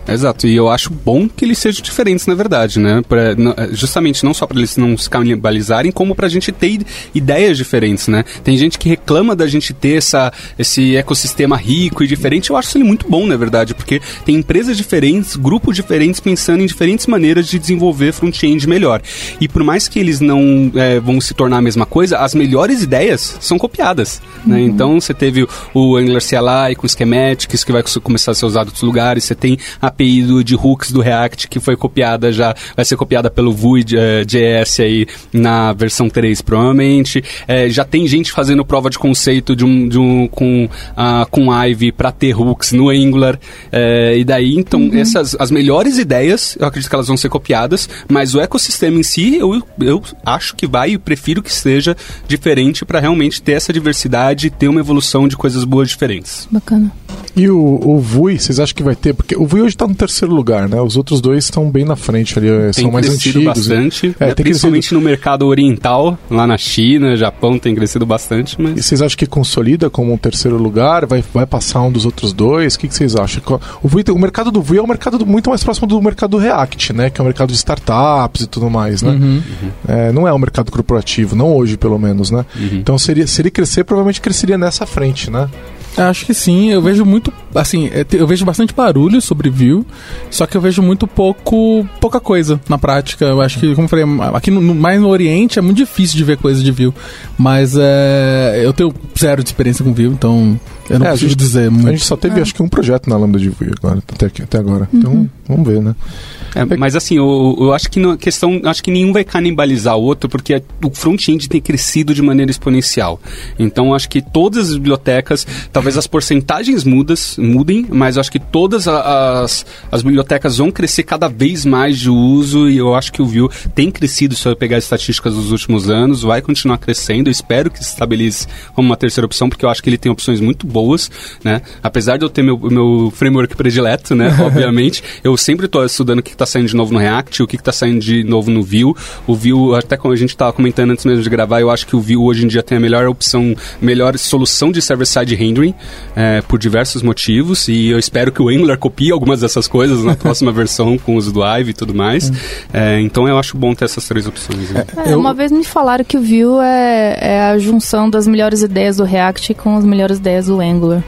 Exato, e eu acho bom que eles sejam diferentes, na verdade, né? Pra, justamente não só para eles não se canibalizarem, como pra gente ter ide- ideias diferentes, né? Tem gente que reclama da gente ter essa, esse ecossistema rico e diferente. Eu acho isso muito bom, na verdade, porque tem empresas diferentes, grupos diferentes pensando em diferentes maneiras de desenvolver front-end melhor. E por mais que eles não é, vão se tornar a mesma coisa, as melhores ideias são copiadas, né? Então você teve o- Angular CLI com schematics que vai co- começar a ser usado em outros lugares, você tem a API do, de hooks do React que foi copiada já, vai ser copiada pelo Vue eh, JS aí na versão 3 provavelmente. Eh, já tem gente fazendo prova de conceito de um, de um com, ah, com Ivy para ter hooks no Angular. Eh, e daí, então, essas as melhores ideias, eu acredito que elas vão ser copiadas, mas o ecossistema em si, eu, eu acho que vai e prefiro que seja diferente para realmente ter essa diversidade e ter uma evolução de coisas boas diferentes. Bacana. E o, o Vui, vocês acham que vai ter? Porque o Vui hoje tá no terceiro lugar, né? Os outros dois estão bem na frente ali, eh, tem são mais crescido antigos. bastante, É, né, tem principalmente no mercado oriental, lá na China, Japão tem crescido bastante, E mas vocês acham que consolida como um terceiro lugar? Vai, vai passar um dos outros dois? O que, que vocês acham? O, o mercado do Vui é um mercado do- muito mais próximo do mercado do React, né? Que é o mercado de startups e tudo mais, né? Uhum. É, não é um mercado corporativo, não hoje pelo menos, né? Então seria, se ele crescer, provavelmente cresceria nessa frente, né? Acho que sim, eu vejo muito, assim, é, eu vejo bastante barulho sobre Vue, só que eu vejo muito pouco, pouca coisa na prática. Eu acho que, como eu falei, aqui no, no- mais no Oriente é muito difícil de ver coisa de Vue, mas é, eu tenho zero de experiência com Vue, então eu não É, a consigo gente- dizer A muito. gente só teve, acho que, um projeto na Lambda de Vui agora, até, aqui- até agora. Então, vamos ver, né? É, mas assim, eu, eu acho que a questão, acho que nenhum vai canibalizar o outro, porque o front-end tem crescido de maneira exponencial. Então acho que todas as bibliotecas, talvez as porcentagens mudas, mudem, mas acho que todas as, as bibliotecas vão crescer cada vez mais de uso e eu acho que o Vue tem crescido se eu pegar as estatísticas dos últimos anos, vai continuar crescendo. Eu espero que se estabeleça como uma terceira opção, porque eu acho que ele tem opções muito boas, né? Apesar de eu ter meu, meu framework predileto, né? Obviamente, eu sempre estou estudando o que está saindo de novo no React, o que está saindo de novo no Vue. O Vue, até como a gente estava comentando antes mesmo de gravar, eu acho que o Vue hoje em dia tem a melhor opção, melhor solução de server-side rendering, é, por diversos motivos, e eu espero que o Angular copie algumas dessas coisas na próxima versão com o uso do Ive e tudo mais. Hum. É, então eu acho bom ter essas três opções. Né? É, eu... Uma vez me falaram que o Vue é, é a junção das melhores ideias do React com as melhores ideias do Angular.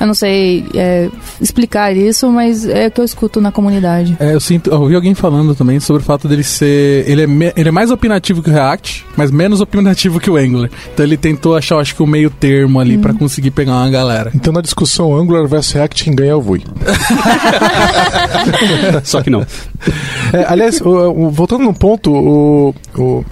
Eu não sei é, explicar isso, mas é o que eu escuto na comunidade. É, eu sinto, eu ouvi alguém falando também sobre o fato dele ser. Ele é, me, ele é mais opinativo que o React, mas menos opinativo que o Angular. Então ele tentou achar, acho que o meio termo ali hum. para conseguir pegar uma galera. Então na discussão Angular versus React, quem ganha é o Vui. Só que não. É, aliás, o, o, voltando no ponto, o,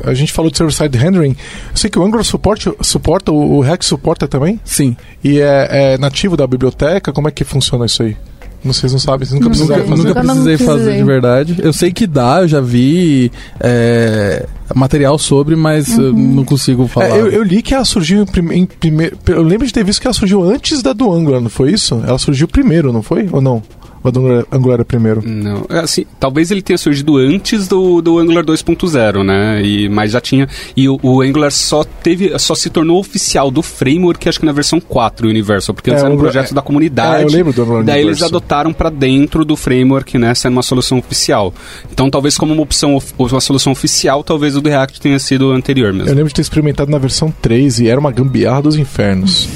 a gente falou de server-side rendering. Eu sei que o Angular suporte, suporta, o, React suporta também? Sim. E é, é nativo da biblioteca? Como é que funciona isso aí? Vocês não sabem, vocês nunca precisaram fazer. Nunca precisei fazer de verdade. Eu sei que dá, eu já vi é, material sobre, mas uhum. não consigo falar. É, eu, eu, li que ela surgiu em primeiro. Eu lembro de ter visto que ela surgiu antes da do Angular, não foi isso? Ela surgiu primeiro, não foi? Ou não? Do Angular, primeiro? Não, é assim, talvez ele tenha surgido antes do, do Angular 2.0, né? E, mas já tinha. E o, o, Angular só teve. só se tornou oficial do framework, acho que na versão 4 Universal, porque antes é, era um projeto é, da comunidade. É, eu lembro do Angular Daí Universal. eles adotaram para dentro do framework, né? Sendo uma solução oficial. Então talvez como uma opção, uma solução oficial, talvez o do React tenha sido anterior mesmo. Eu lembro de ter experimentado na versão 3 e era uma gambiarra dos infernos.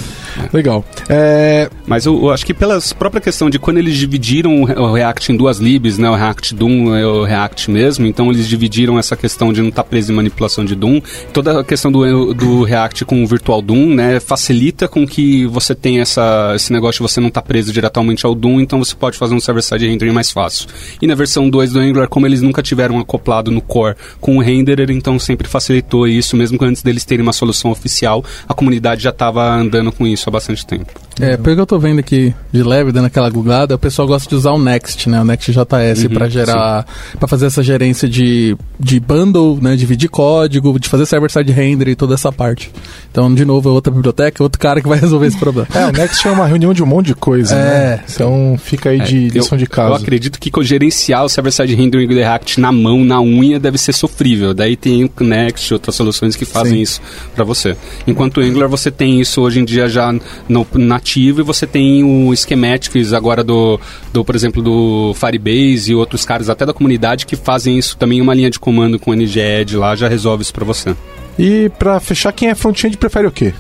Legal. É... Mas eu, eu, acho que pela própria questão de quando eles dividiram o React em duas libs, né, o React Doom e o React mesmo, então eles dividiram essa questão de não estar tá preso em manipulação de Doom. Toda a questão do, do React com o Virtual Doom, né, facilita com que você tenha essa, esse negócio de você não estar tá preso diretamente ao Doom, então você pode fazer um server-side rendering mais fácil. E na versão 2 do Angular, como eles nunca tiveram acoplado no core com o renderer, então sempre facilitou isso, mesmo que antes deles terem uma solução oficial, a comunidade já estava andando com isso há bastante tempo. É, pelo que eu tô vendo aqui de leve, dando aquela googlada, o pessoal gosta de usar o Next, né? O Next.js uhum, para gerar, para fazer essa gerência de, de bundle, né? Dividir código, de fazer server-side render e toda essa parte. Então, de novo, é outra biblioteca, outro cara que vai resolver esse problema. É, o Next é uma reunião de um monte de coisa, né? é, né? Então, fica aí de é, lição eu, de casa. Eu acredito que gerenciar o server-side rendering do React na mão, na unha, deve ser sofrível. Daí tem o Next, outras soluções que fazem Sim. isso para você. Enquanto o Angular, você tem isso hoje em dia já no, nativo e você tem o schematics agora do, do, por exemplo, do Firebase e outros caras até da comunidade que fazem isso também uma linha de comando com NGED lá, já resolve isso para você. E para fechar, quem é front-end prefere o quê?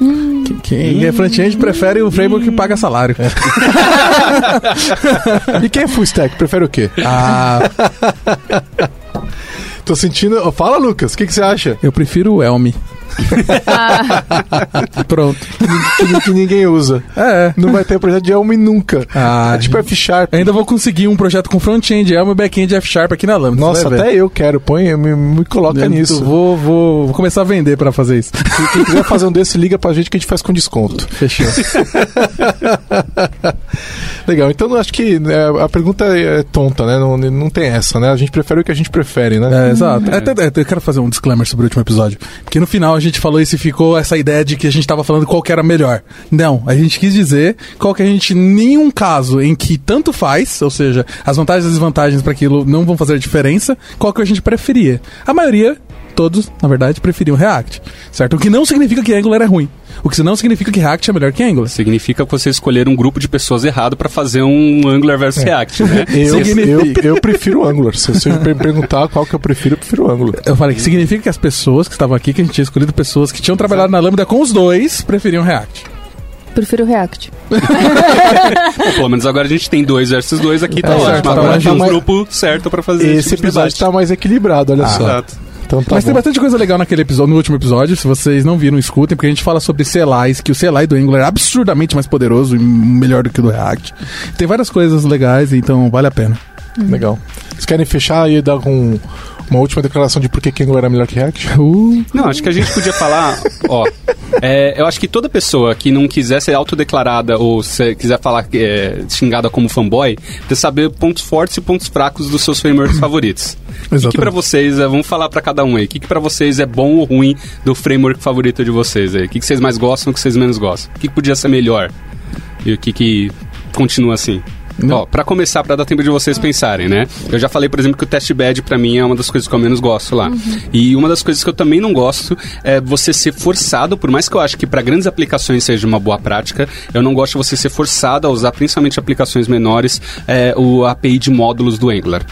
Hum. Quem é front-end prefere o framework que paga salário. É. e quem é full stack prefere o quê? Ah. Tô sentindo. Fala, Lucas, o que, que você acha? Eu prefiro o Elm. Pronto. Que, que, ninguém usa. É. Não vai ter projeto de Elm nunca. Ah, é tipo F-Sharp. Ainda vou conseguir um projeto com front-end Elm e back-end F-Sharp aqui na Lambda. Nossa, até eu quero. Põe, me, me coloca eu nisso. Vou, vou, vou começar a vender pra fazer isso. Se quem quiser fazer um desse, liga pra gente que a gente faz com desconto. Fechou. Legal, então acho que é, a pergunta é tonta, né? Não, não tem essa, né? A gente prefere o que a gente prefere, né? É, exato. É. Até, eu quero fazer um disclaimer sobre o último episódio. Porque no final a gente falou isso e ficou essa ideia de que a gente estava falando qual que era melhor. Não, a gente quis dizer qual que a gente, nenhum caso em que tanto faz, ou seja, as vantagens e desvantagens para aquilo não vão fazer diferença, qual que a gente preferia. A maioria todos, na verdade, preferiam React, certo? O que não significa que Angular é ruim. O que não significa que React é melhor que Angular. Significa que você escolher um grupo de pessoas errado para fazer um Angular versus é. React, né? eu, eu, eu, prefiro Angular. Se você me perguntar qual que eu prefiro, eu prefiro Angular. Eu falei que significa que as pessoas que estavam aqui, que a gente tinha escolhido pessoas que tinham trabalhado na Lambda com os dois, preferiam React. Prefiro React. Bom, pelo menos agora a gente tem dois versus dois aqui, tá é, ótimo. Certo, agora tá tem um grupo certo para fazer esse, esse episódio está mais equilibrado, olha ah, só. Exato. Então tá Mas bom. tem bastante coisa legal naquele episódio, no último episódio. Se vocês não viram, escutem, porque a gente fala sobre CLIs, que o CLI do Angular é absurdamente mais poderoso e melhor do que o do React. Tem várias coisas legais, então vale a pena. Legal. Vocês querem fechar e dar com uma última declaração de por que Angular é melhor que React? Uh, Não, acho que a gente podia falar, ó, é, eu acho que toda pessoa que não quiser ser autodeclarada ou se quiser falar é, xingada como fanboy, precisa saber pontos fortes e pontos fracos dos seus frameworks favoritos. O que, que Exatamente. pra vocês, é, vamos falar pra cada um aí, o que, que pra vocês é bom ou ruim do framework favorito de vocês aí? O que, que vocês mais gostam e o que vocês menos gostam? O que, que podia ser melhor? E o que, que continua assim? Ó, pra começar, pra dar tempo de vocês pensarem, né? Eu já falei, por exemplo, que o test bed pra mim é uma das coisas que eu menos gosto lá. E uma das coisas que eu também não gosto é você ser forçado, por mais que eu acho que pra grandes aplicações seja uma boa prática, eu não gosto de você ser forçado a usar, principalmente aplicações menores, é, o API de módulos do Angular.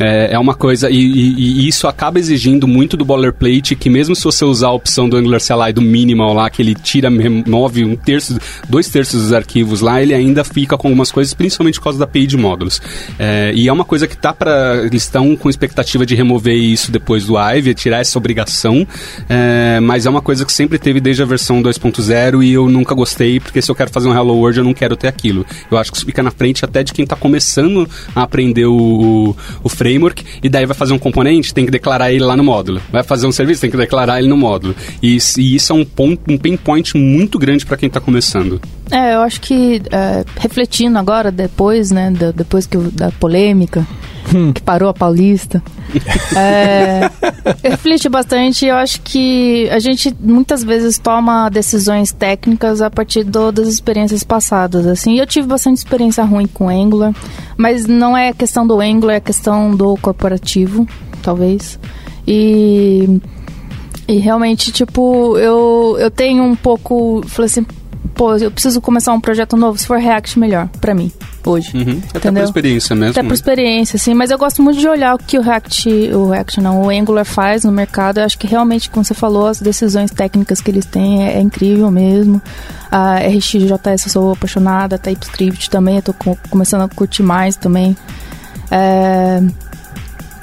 É, é uma coisa, e, e- e isso acaba exigindo muito do boilerplate, que mesmo se você usar a opção do Angular CLI do minimal lá, que ele tira, remove um terço, dois terços dos arquivos lá, ele ainda fica com algumas coisas, principalmente por causa da API de módulos. É, e é uma coisa que tá para Eles estão com expectativa de remover isso depois do Ive, tirar essa obrigação, é, mas é uma coisa que sempre teve desde a versão 2.0 e eu nunca gostei, porque se eu quero fazer um Hello World, eu não quero ter aquilo. Eu acho que isso fica na frente até de quem tá começando a aprender o, o e daí vai fazer um componente, tem que declarar ele lá no módulo. Vai fazer um serviço, tem que declarar ele no módulo. E, isso- e isso é um, ponto, um pain point muito grande para quem tá começando. É, eu acho que é, refletindo agora, depois, né, depois que da polêmica que parou a Paulista, é, eu refleti bastante. e Eu acho que a gente muitas vezes toma decisões técnicas a partir do- das experiências passadas. Assim, eu tive bastante experiência ruim com Angular, mas não é questão do Angular, é questão do corporativo, talvez. E e realmente, tipo, eu, eu tenho um pouco. Falei assim, pô, eu preciso começar um projeto novo. Se for React, melhor, pra mim, hoje. Uhum. Até por experiência mesmo. Até por experiência, assim, mas eu gosto muito de olhar o que o React, o React não, o Angular faz no mercado. Eu acho que realmente, como você falou, as decisões técnicas que eles têm é, é incrível mesmo. A RxJS eu sou apaixonada, TypeScript também, eu tô co- começando a curtir mais também. É...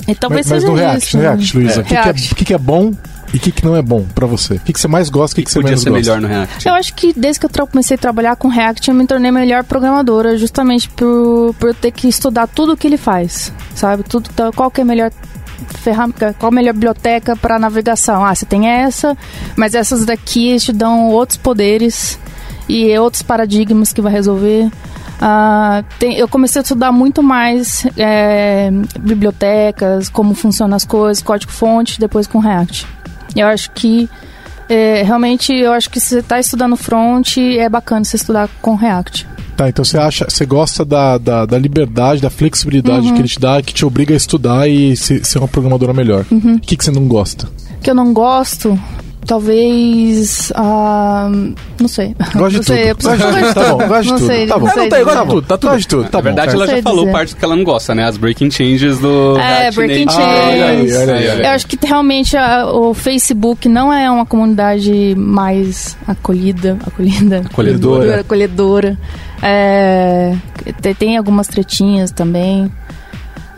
E talvez mas, mas seja no React, isso, né? React, Luísa, o que, que, é, React. o que, que é bom e o que, que não é bom pra você? O que, que você mais gosta e o que, que, você Podia menos ser gosta? melhor no React. Eu acho que desde que eu comecei a trabalhar com React, eu me tornei melhor programadora, justamente por, por eu ter que estudar tudo o que ele faz, sabe? Tudo, então, qual que é a melhor ferramenta, qual a melhor biblioteca para navegação? Ah, você tem essa, mas essas daqui te dão outros poderes e outros paradigmas que vai resolver. Ah, tem- eu comecei a estudar muito mais é, bibliotecas, como funcionam as coisas, código-fonte, depois com React. Eu acho que é, realmente, eu acho que se você está estudando front, é bacana você estudar com React. Tá, então você acha, você gosta da, da, da liberdade, da flexibilidade Uhum. que ele te dá, que te obriga a estudar e se- ser uma programadora melhor. Uhum. O que, que você não gosta? Que eu não gosto, talvez. ah, não sei. Gosta de não sei, eu tudo. Gosta de gosto tudo. Tá bom, gosta de não tudo. Sei, Tá bom. não sei Não dizer. gosta de tudo, tá tudo. Gosta de tudo, tá Na bom. verdade, ela já falou dizer. parte que ela não gosta, né? As breaking changes do. É, breaking changes. Ah, olha aí, olha aí, olha Eu acho que realmente a- o Facebook não é uma comunidade mais acolhida, acolhida, Acolhedora. acolhedora. É, te- tem algumas tretinhas também.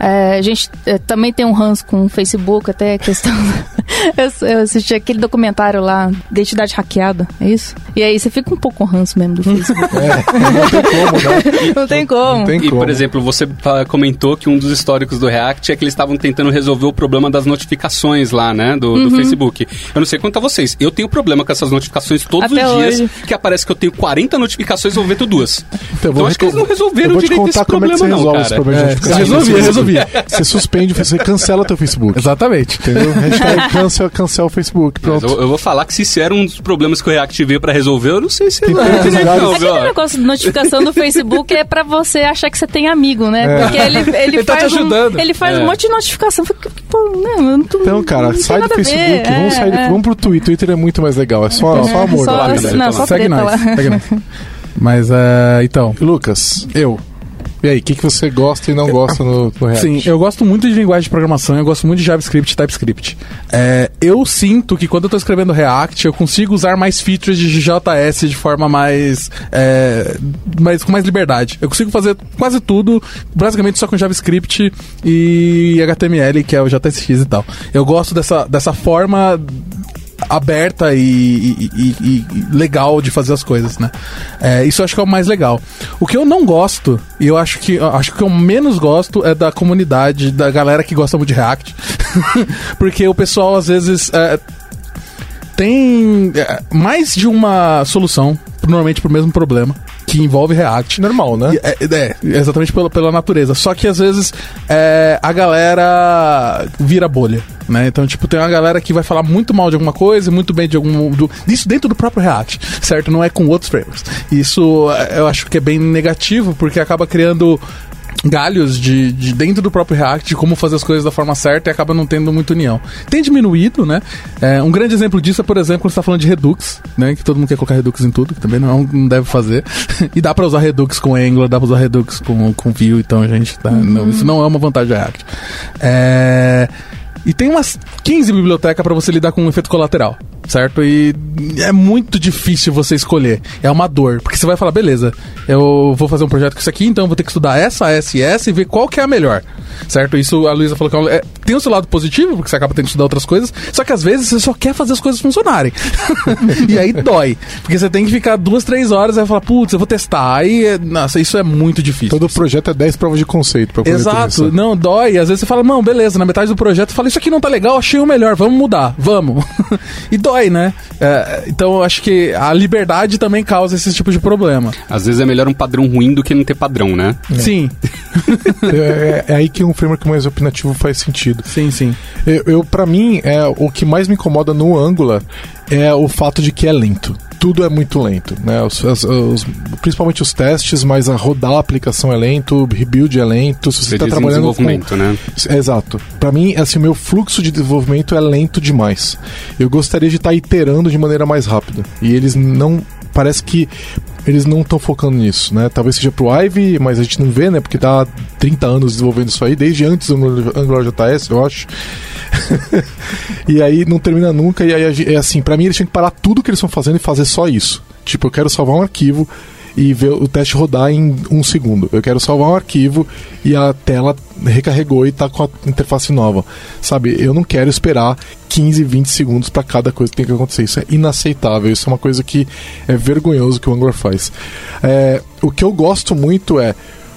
É, a gente é, também tem um ranço com o Facebook, até a questão. eu, eu assisti aquele documentário lá, Identidade Hackeada, é isso? E aí você fica um pouco com ranço mesmo do Facebook. não tem como. Não tem E, como. por exemplo, você fa- comentou que um dos históricos do React é que eles estavam tentando resolver o problema das notificações lá, né? Do, Uhum. do Facebook. Eu não sei quanto a vocês. Eu tenho problema com essas notificações todos Até os dias. hoje. Que aparece que eu tenho 40 notificações e eu vou ver tu duas. Então, Então, acho que eles não resolveram eu direito contar esse como é que você problema, não, resolve esse cara. problema de É, resolvi, resolvi. Você suspende, você cancela teu Facebook. Exatamente. Entendeu? Hashtag cancel, cancel o Facebook. Pronto. eu, eu vou falar que se isso era um dos problemas que o React veio pra resolver, eu não sei se Tem não lugares- não, viu? Aquele negócio de notificação do Facebook é pra você achar que você tem amigo, né? É. Porque ele, ele, Ele tá te faz um- ajudando. ele faz É. um monte de notificação. Fica, Pô, né, eu não tô- Então, cara, não sai do. Facebook, vamos, É, sair, é. vamos pro Twitter. Twitter é muito mais legal, é só, só amor. Só- lá, né? cara. não, só Segue nós, segue nós. Mas, é, então, Lucas, eu. E aí, o que, que você gosta e não gosta no, no React? Sim, eu gosto muito de linguagem de programação, eu gosto muito de JavaScript e TypeScript. É, eu sinto que quando eu tô escrevendo React, eu consigo usar mais features de JS de forma mais, é, mais com mais liberdade. Eu consigo fazer quase tudo, basicamente só com JavaScript e HTML, que é o JSX e tal. Eu gosto dessa, dessa forma aberta e, e- e- e- legal de fazer as coisas, né? É, isso eu acho que é o mais legal. O que eu não gosto, e eu acho que eu acho que eu menos gosto é da comunidade, da galera que gosta muito de React. Porque o pessoal às vezes é, tem é, mais de uma solução, normalmente pro mesmo problema, que envolve React. Normal, né? E- É, é, exatamente pela, pela natureza. Só que às vezes é, a galera vira bolha. Né? Então, tipo, tem uma galera que vai falar muito mal de alguma coisa, muito bem de algum. Do, isso dentro do próprio React, certo? Não é com outros frameworks. Isso é, eu acho que é bem negativo, porque acaba criando galhos de, de dentro do próprio React de como fazer as coisas da forma certa e acaba não tendo muita união. Tem diminuído, né? É, um grande exemplo disso é, por exemplo, quando você está falando de Redux, né? Que todo mundo quer colocar Redux em tudo, que também não, não deve fazer. e dá para usar Redux com Angular, dá para usar Redux com, com Vue, então, gente, tá, não, isso não é uma vantagem do React. É, e tem umas 15 bibliotecas para você lidar com um efeito colateral, certo? E é muito difícil você escolher. É uma dor, porque você vai falar, beleza, eu vou fazer um projeto com isso aqui, então eu vou ter que estudar essa, essa e essa e ver qual que é a melhor, certo? Isso a Luísa falou que é é, tem o seu lado positivo, porque você acaba tendo que estudar outras coisas, só que às vezes você só quer fazer as coisas funcionarem. e aí dói, porque você tem que ficar duas, três horas e vai falar, putz, eu vou testar. Aí, é- nossa, isso é muito difícil. Todo projeto é 10 provas de conceito pra poder Exato, testar. não, dói. Às vezes você fala, não, beleza, na metade do projeto, fala, isso aqui não tá legal, achei o melhor, vamos mudar, vamos. e dói, né? É, então eu acho que a liberdade também causa esse tipo de problema. Às vezes é melhor um padrão ruim do que não ter padrão, né? Sim, É, é aí que um framework mais opinativo faz sentido. sim, sim. Eu, eu para mim, é o que mais me incomoda no Angular é o fato de que é lento. Tudo é muito lento, né? Os- as- os- principalmente os testes, mas a rodar a aplicação é lento, o rebuild é lento. Se você está trabalhando com desenvolvimento, né? Exato. Pra mim, assim, o meu fluxo de desenvolvimento é lento demais. Eu gostaria de estar iterando de maneira mais rápida. E eles não. Parece que eles não estão focando nisso, né? Talvez seja pro Ivy, mas a gente não vê, né? Porque tá há 30 anos desenvolvendo isso aí, desde antes do Angular JS, eu acho. e aí não termina nunca. E aí é assim, pra mim eles tinham que parar tudo que eles estão fazendo e fazer só isso. Tipo, eu quero salvar um arquivo e ver o teste rodar em um segundo. Eu quero salvar um arquivo e a tela recarregou e tá com a interface nova. Sabe, eu não quero esperar 15, 20 segundos para cada coisa que tem que acontecer. Isso é inaceitável. Isso é uma coisa que é vergonhoso que o Angular faz. É, o que eu gosto muito é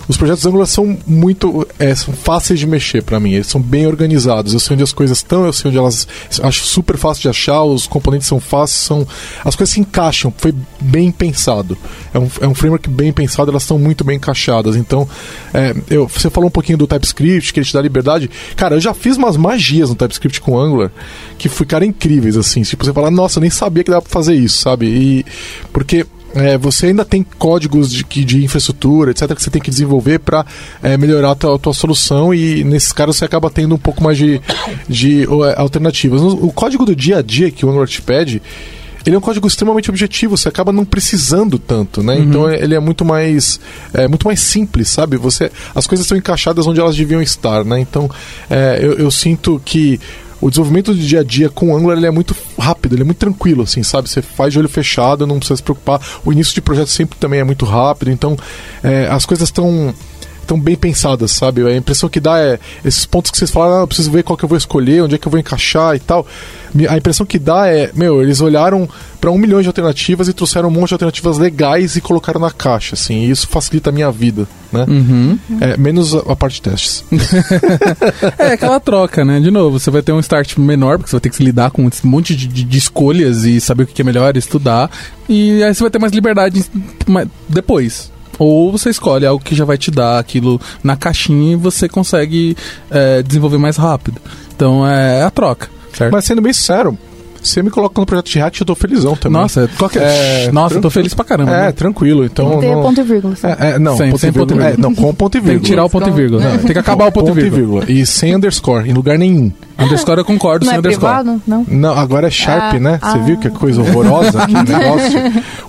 os projetos Angular são muito é, são fáceis de mexer pra mim, eles são bem organizados. Eu sei onde as coisas estão, eu sei onde elas. Acho super fácil de achar, os componentes são fáceis, são as coisas se encaixam. Foi bem pensado. É um, é um framework bem pensado, elas estão muito bem encaixadas. Então, é, eu, você falou um pouquinho do TypeScript, que ele te dá liberdade. Cara, eu já fiz umas magias no TypeScript com Angular que ficaram incríveis, assim. Tipo, você fala, nossa, eu nem sabia que dava pra fazer isso, sabe? E porque é, você ainda tem códigos de, de infraestrutura, etc., que você tem que desenvolver para melhorar a tua, a tua solução e nesses casos você acaba tendo um pouco mais de, de é, alternativas. O código do dia a dia que o te pede, ele é um código extremamente objetivo, você acaba não precisando tanto, né? Então é- ele é muito mais é, muito mais simples, sabe? Você as coisas estão encaixadas onde elas deviam estar, né? Então é, eu, eu sinto que o desenvolvimento do dia a dia com o Angular ele é muito rápido, ele é muito tranquilo, assim, sabe? Você faz de olho fechado, não precisa se preocupar. O início de projeto sempre também é muito rápido, então é, as coisas estão estão bem pensadas, sabe? A impressão que dá é esses pontos que vocês falaram, ah, eu preciso ver qual que eu vou escolher, onde é que eu vou encaixar e tal. A impressão que dá é, meu, eles olharam para um milhão de alternativas e trouxeram um monte de alternativas legais e colocaram na caixa, assim. E isso facilita a minha vida, né? É, menos a, parte de testes. É aquela troca, né? De novo, você vai ter um start menor, porque você vai ter que se lidar com esse monte de, de- de escolhas e saber o que é melhor, estudar. E aí você vai ter mais liberdade depois. Ou você escolhe algo que já vai te dar aquilo na caixinha e você consegue é, desenvolver mais rápido. Então é a troca, certo? Mas sendo bem sincero, você me coloca no projeto de React, eu tô felizão também. Nossa, qual que é? É, Nossa, eu tô feliz pra caramba. É, né? tranquilo. Então. Tem não- ponto e vírgula. É, é, não, Sem- ponto sem e ponto e vírgula. vírgula. É, não, com ponto e Tem que vírgula. tirar o ponto e vírgula. Não, tem que acabar o ponto, e vírgula. E sem underscore, em lugar nenhum. Underscore eu concordo, Não sem é underscore. privado? Não. Não, agora é Sharp, Ah, né? Você ah. viu que coisa horrorosa que negócio?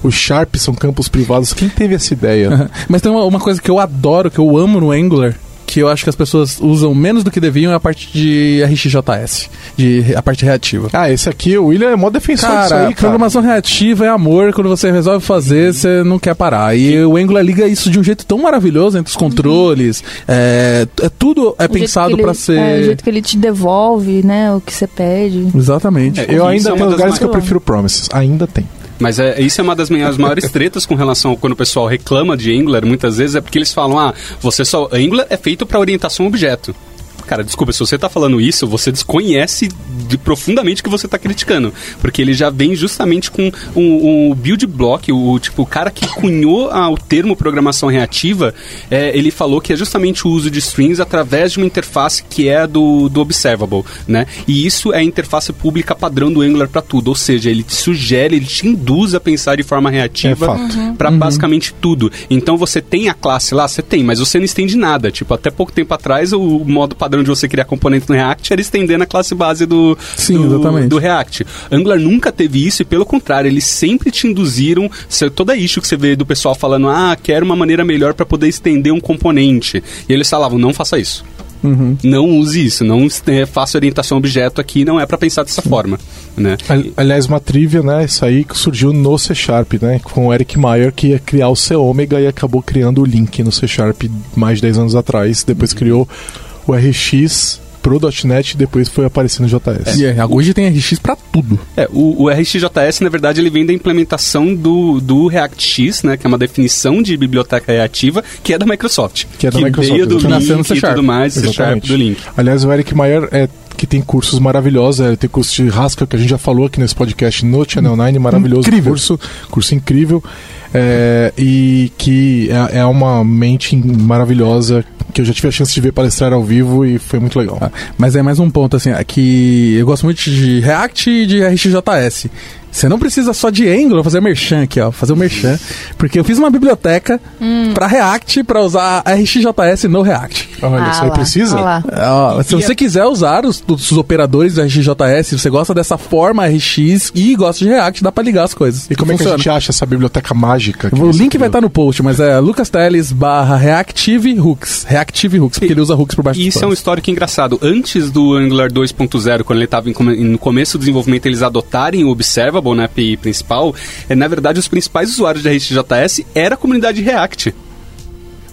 Os Sharp são campos privados. Quem teve essa ideia? Mas tem uma, uma coisa que eu adoro, que eu amo no Angular, que eu acho que as pessoas usam menos do que deviam é a parte de RxJS, de, a parte reativa. Ah, esse aqui, o William é mó defensor disso Cara, aí, cara. programação reativa é amor, quando você resolve fazer, você não quer parar. E o Angular liga isso de um jeito tão maravilhoso entre os controles, é, é tudo é O pensado ele- pra ser... É, o jeito que ele te devolve, né? O que você pede. Exatamente. É, Eu ainda é uma tenho lugares mais- que eu prefiro Promises. Ainda tem. Mas é, isso é uma das minhas maiores tretas com relação a quando o pessoal reclama de Angular, muitas vezes é porque eles falam, ah, você só. Angular é feito para orientação objeto. Cara, desculpa, se você tá falando isso, você desconhece de- profundamente o que você tá criticando. Porque ele já vem justamente com um, um build block, o, tipo, o cara que cunhou o termo programação reativa, é, ele falou que é justamente o uso de strings através de uma interface que é a do, do observable, né? E isso é a interface pública padrão do Angular para tudo, ou seja, ele te sugere, ele te induz a pensar de forma É reativa fato. para basicamente tudo. Então você tem a classe lá, você tem, mas você não estende nada. Tipo, até pouco tempo atrás, o modo padrão de você criar componente no React era estender na classe base do, Sim, do, exatamente. do React. Angular nunca teve isso e, pelo contrário, eles sempre te induziram. Toda issue que você vê do pessoal falando, ah, quero uma maneira melhor para poder estender um componente. E eles falavam, não faça isso. Uhum. Não use isso, não é, faça orientação objeto aqui, não é para pensar dessa forma, né? Ali- Aliás, uma trivia, né? Isso aí que surgiu no C Sharp, né? Com o Eric Meyer, que ia criar o C Omega e acabou criando o Link no C Sharp mais de 10 anos atrás. Depois criou o RX pro .NET e depois foi aparecendo no JS. E é, hoje tem RX pra tudo. É, o, o RxJS, na verdade, ele vem da implementação do, do ReactX, né? Que é uma definição de biblioteca reativa, que é da Microsoft. Que é da Microsoft, veio do exatamente. Nasceu no Link C e Sharp. tudo mais, C Sharp do Link. Aliás, o Eric Meyer é que tem cursos maravilhosos, é, tem curso de Haskell que a gente já falou aqui nesse podcast no Channel 9, maravilhoso Incrível. curso, curso incrível, é, e que é, é uma mente maravilhosa que eu já tive a chance de ver palestrar ao vivo e foi muito legal. Ah, Mas é mais um ponto, assim, é que eu gosto muito de React e de RxJS. Você não precisa só de Angular, vou fazer merchan aqui, ó, fazer o merchan, porque eu fiz uma biblioteca pra React pra usar RxJS no React. Olha, Ah isso aí lá, precisa? ah se você quiser usar os, os operadores do RxJS, se você gosta dessa forma RX e gosta de React, dá pra ligar as coisas. E como é que a gente acha essa biblioteca mágica? que O link vai estar no post, mas é Lucas Teles barra Reactive Hooks. Reactive Hooks, porque ele usa hooks por baixo E isso é um histórico engraçado. Antes do Angular 2.0, quando ele estava no começo do desenvolvimento, eles adotarem o Observable na API principal, é, na verdade, os principais usuários de RxJS era a comunidade React.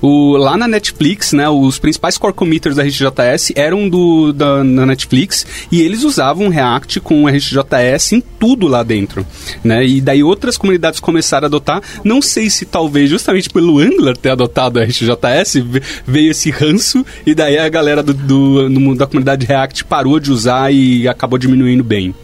O, lá na Netflix, né, os principais core committers da RxJS eram do, da, da Netflix e eles usavam React com RxJS em tudo lá dentro. Né? E daí outras comunidades começaram a adotar. Não sei se talvez justamente pelo Angular ter adotado o RxJS ve- veio esse ranço e daí a galera do, do, do da comunidade React parou de usar e acabou diminuindo bem.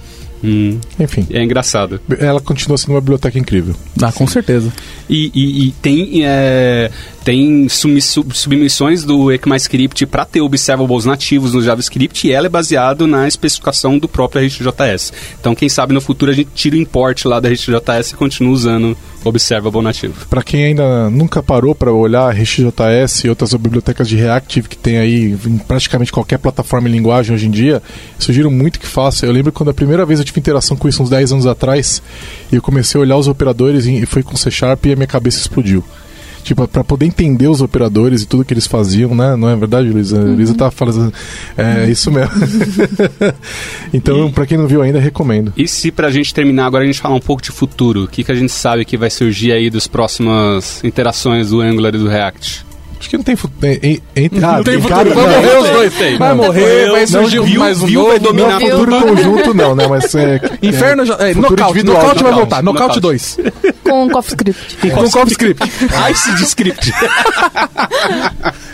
Hum, Enfim, é engraçado. ela continua sendo uma biblioteca incrível. Ah, com certeza. E, e- e tem, é, tem sumi- sub- submissões do ECMAScript para ter observables nativos no JavaScript e ela é baseado na especificação do próprio RxJS. Então, quem sabe no futuro a gente tira o import lá da RxJS e continua usando observable nativo. Para quem ainda nunca parou para olhar RxJS e outras bibliotecas de Reactive que tem aí em praticamente qualquer plataforma em linguagem hoje em dia, sugiro muito que faça. Eu lembro quando a primeira vez eu tive interação com isso uns 10 anos atrás, e eu comecei a olhar os operadores e e foi com C Sharp e a minha cabeça explodiu. Tipo, para poder entender os operadores e tudo que eles faziam, né? Não é verdade, Luísa? A Luísa tá falando. É isso mesmo. então, para quem não viu ainda, recomendo. E se pra gente terminar agora a gente falar um pouco de futuro, o que, que a gente sabe que vai surgir aí das próximas interações do Angular e do React? Acho que não tem futuro. Entre, Não tem futuro, cara, vai não, morrer os tem, dois. tem. Vai Não, morrer, vai não, surgir viu- mais um viu, novo. vai dominar Não, Viu? futuro conjunto não, né? Mas é. Inferno já. É, nocaute, nocaute vai voltar. Nocaute nocaute. 2. Com o CoffeeScript. Com CoffeeScript. Ice de script.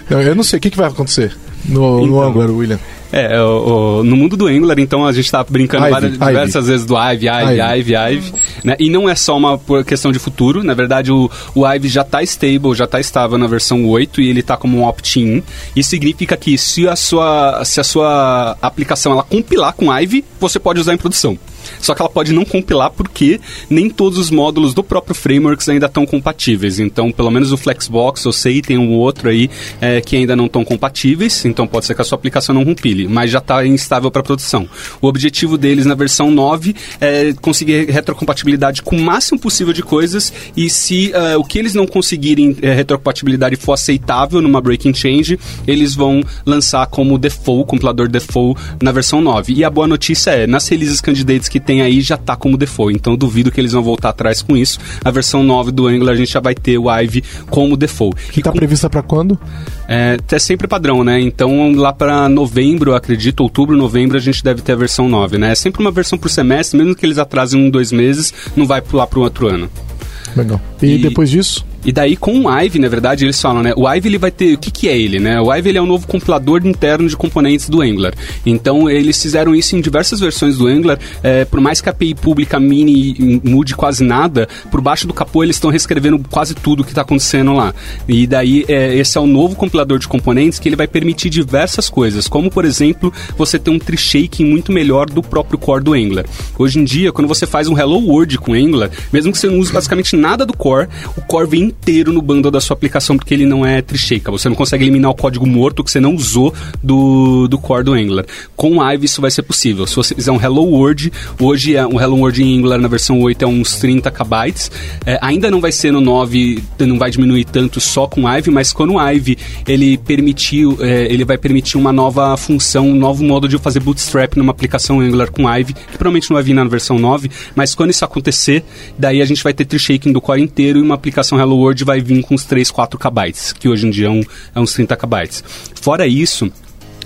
Não, eu não sei o que, que vai acontecer no, no Então. Angular, William. É, o- o- no mundo do Angular, então, a gente tá brincando várias, diversas vezes do Ivy, Ivy, Ivy. Ivy, Ivy, né? E não é só uma questão de futuro, na verdade o, o Ivy já tá stable, já tá estável na versão 8 e ele tá como um opt-in. Isso significa que se a sua, se a sua aplicação ela compilar com Ivy, você pode usar em produção. Só que ela pode não compilar porque nem todos os módulos do próprio frameworks ainda estão compatíveis. Então, pelo menos o Flexbox, eu sei, tem um outro aí é, que ainda não estão compatíveis. Então, pode ser que a sua aplicação não compile, mas já está instável para produção. O objetivo deles na versão 9 é conseguir retrocompatibilidade com o máximo possível de coisas e se uh, o que eles não conseguirem é, retrocompatibilidade for aceitável numa breaking change, eles vão lançar como default, compilador default na versão 9. E a boa notícia é, nas releases candidates que tem aí já está como default, então duvido que eles vão voltar atrás com isso. A versão 9 do Angular a gente já vai ter o Ivy como default. Que está com... prevista para quando? É, é sempre padrão, né? Então lá para novembro, acredito, outubro, novembro, a gente deve ter a versão 9, né? É sempre uma versão por semestre, mesmo que eles atrasem um, dois meses, não vai pular para o outro ano. Legal. E, e depois disso? E daí com o Ive, na verdade, eles falam, né? O Ive ele vai ter. O que, que é ele, né? O Ive ele é o novo compilador interno de componentes do Angular. Então eles fizeram isso em diversas versões do Angular. É, por mais que a API pública mini mude quase nada, por baixo do capô eles estão reescrevendo quase tudo que está acontecendo lá. E daí é, esse é o novo compilador de componentes que ele vai permitir diversas coisas, como por exemplo você ter um tree shaking muito melhor do próprio core do Angular. Hoje em dia, quando você faz um Hello World com Angular, mesmo que você não use basicamente nada do core, o core vem inteiro no bundle da sua aplicação porque ele não é tricheca. Você não consegue eliminar o código morto que você não usou do, do core do Angular. Com Ive isso vai ser possível. Se você fizer um Hello World, hoje é um Hello World em Angular na versão 8 é uns 30 KB. É, ainda não vai ser no 9, não vai diminuir tanto só com Ive, mas quando o Ive ele permitiu, é, ele vai permitir uma nova função, um novo modo de fazer bootstrap numa aplicação Angular com Ive, que provavelmente não vai vir na versão 9, mas quando isso acontecer, daí a gente vai ter tree shaking do core inteiro e uma aplicação Hello Word vai vir com uns 3, 4 KB, que hoje em dia é, um, é uns 30 KB. Fora isso,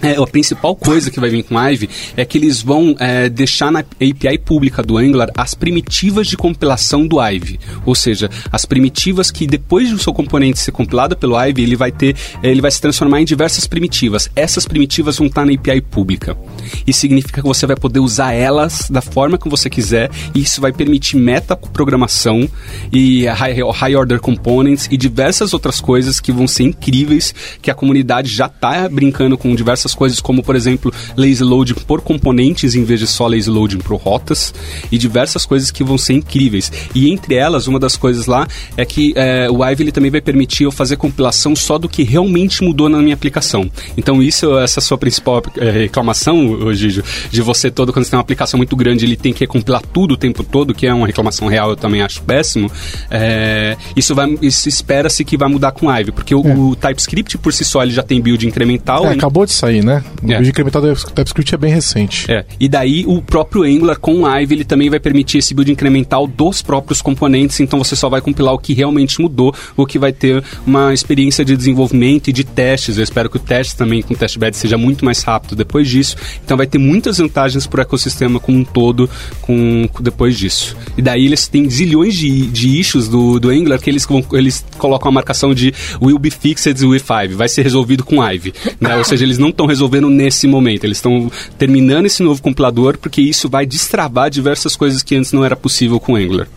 é, a principal coisa que vai vir com Ive é que eles vão é, deixar na API pública do Angular as primitivas de compilação do Ive. Ou seja, as primitivas que depois do seu componente ser compilado pelo Ive, ele vai ter, é, ele vai se transformar em diversas primitivas. Essas primitivas vão estar na API pública. Isso significa que você vai poder usar elas da forma que você quiser e isso vai permitir metaprogramação e high, high order components e diversas outras coisas que vão ser incríveis que a comunidade já está brincando com diversas coisas como, por exemplo, lazy loading por componentes em vez de só lazy loading por rotas e diversas coisas que vão ser incríveis. E entre elas, uma das coisas lá é que é, o Ive ele também vai permitir eu fazer compilação só do que realmente mudou na minha aplicação. Então isso, essa é a sua principal é, reclamação, Gigi, de você todo, quando você tem uma aplicação muito grande, ele tem que compilar tudo o tempo todo, que é uma reclamação real, eu também acho péssimo. É, isso vai, isso espera-se que vai mudar com o Ive, porque o, é. o, TypeScript por si só ele já tem build incremental. É, acabou de sair, né? O é. build incremental do TypeScript é bem recente. É. E daí o próprio Angular com o ele também vai permitir esse build incremental dos próprios componentes, então você só vai compilar o que realmente mudou, o que vai ter uma experiência de desenvolvimento e de testes. Eu espero que o teste também com o testbed seja muito mais rápido depois disso. Então vai ter muitas vantagens para o ecossistema como um todo com, depois disso. E daí eles têm zilhões de, de issues do, do Angular que eles, eles colocam a marcação de will be fixed with Ive, vai ser resolvido com Ive. Né? Ou seja, eles não estão resolvendo nesse momento, eles estão terminando esse novo compilador porque isso vai destravar diversas coisas que antes não era possível com Angular.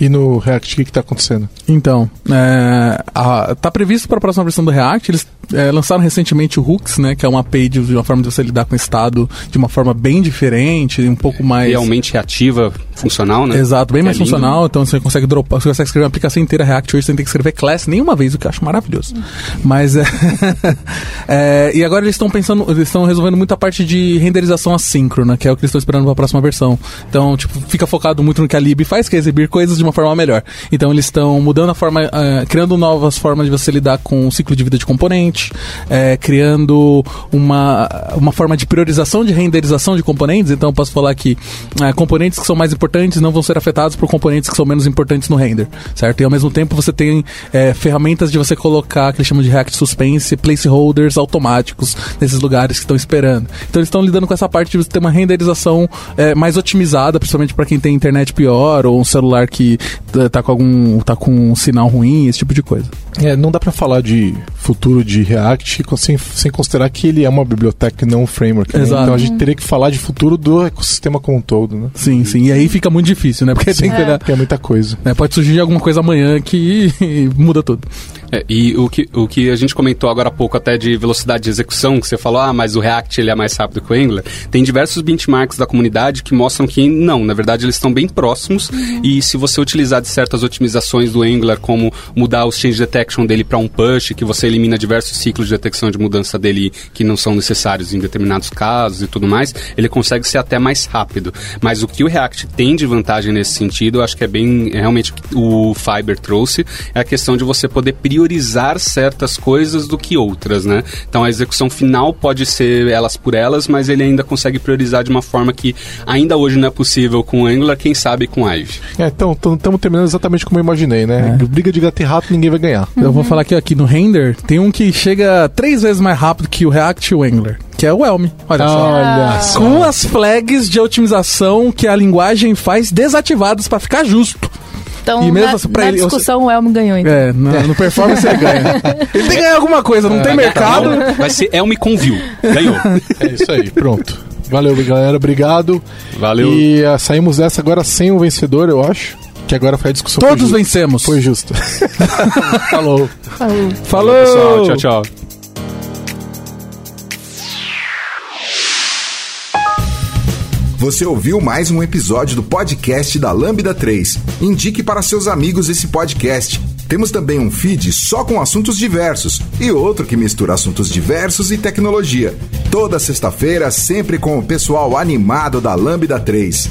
E no React, o que está acontecendo? Então, é, a, tá previsto para a próxima versão do React, eles é, lançaram recentemente o Hooks, né, que é uma API de, uma forma de você lidar com o estado de uma forma bem diferente, um pouco mais... Realmente reativa, funcional, né? Exato, bem que mais é funcional, então você consegue dropar, você consegue escrever uma aplicação inteira React hoje, você tem que escrever class nenhuma vez, o que eu acho maravilhoso. Mas, é, é, e agora eles estão pensando, eles estão resolvendo muita parte de renderização assíncrona, que é o que eles estão esperando para a próxima versão. Então, tipo, fica focado muito no que a lib faz, que é exibir coisas de uma forma melhor. Então, eles estão mudando a forma, uh, criando novas formas de você lidar com o ciclo de vida de componente, é, criando uma, uma forma de priorização de renderização de componentes. Então, posso falar que uh, componentes que são mais importantes não vão ser afetados por componentes que são menos importantes no render, certo? E ao mesmo tempo, você tem é, ferramentas de você colocar, que eles chamam de React Suspense, placeholders automáticos nesses lugares que estão esperando. Então, eles estão lidando com essa parte de você ter uma renderização é, mais otimizada, principalmente para quem tem internet pior ou um celular que tá com algum tá com um sinal ruim, esse tipo de coisa. É, não dá para falar de futuro de React, sem, sem considerar que ele é uma biblioteca e não um framework. né? Então a gente teria que falar de futuro do ecossistema como um todo, né? Sim, sim. E aí fica muito difícil, né? Porque tem que olhar. Que é muita coisa. né, pode surgir alguma coisa amanhã que muda tudo. É, e o que, o que a gente comentou agora há pouco até de velocidade de execução, que você falou, ah, mas o React ele é mais rápido que o Angular, tem diversos benchmarks da comunidade que mostram que não, na verdade eles estão bem próximos e se você utilizar de certas otimizações do Angular, como mudar o change detection dele para um push, que você elimina diversos ciclos de detecção de mudança dele que não são necessários em determinados casos e tudo mais, ele consegue ser até mais rápido. Mas o que o React tem de vantagem nesse sentido, eu acho que é bem, é realmente o que o Fiber trouxe, é a questão de você poder priorizar certas coisas do que outras, né? Então a execução final pode ser elas por elas, mas ele ainda consegue priorizar de uma forma que ainda hoje não é possível com o Angular, quem sabe com a Ivy. É, então, estamos terminando exatamente como eu imaginei, né? Briga de gato e rato, ninguém vai ganhar. Eu vou falar que aqui no render tem um que chega três vezes mais rápido que o React e o Angular, que é o Elm. Olha só. Olha só. Com as flags de otimização que a linguagem faz desativadas pra ficar justo. Então, E mesmo na, assim, pra na ele- discussão, o Elmo ganhou, então. É, no, no performance ele ganha. Ele tem que ganhar alguma coisa, não tem mercado. Então, vai ser Elm com View. Ganhou. É isso aí, pronto. Valeu, galera, obrigado. Valeu. E ah, saímos dessa agora sem o vencedor, eu acho. Que agora foi a discussão. Todos foi vencemos. Foi justo. Falou. Falou. Falou! Pessoal, tchau, tchau. Você ouviu mais um episódio do podcast da Lambda 3. Indique para seus amigos esse podcast. Temos também um feed só com assuntos diversos e outro que mistura assuntos diversos e tecnologia. Toda sexta-feira, sempre com o pessoal animado da Lambda 3.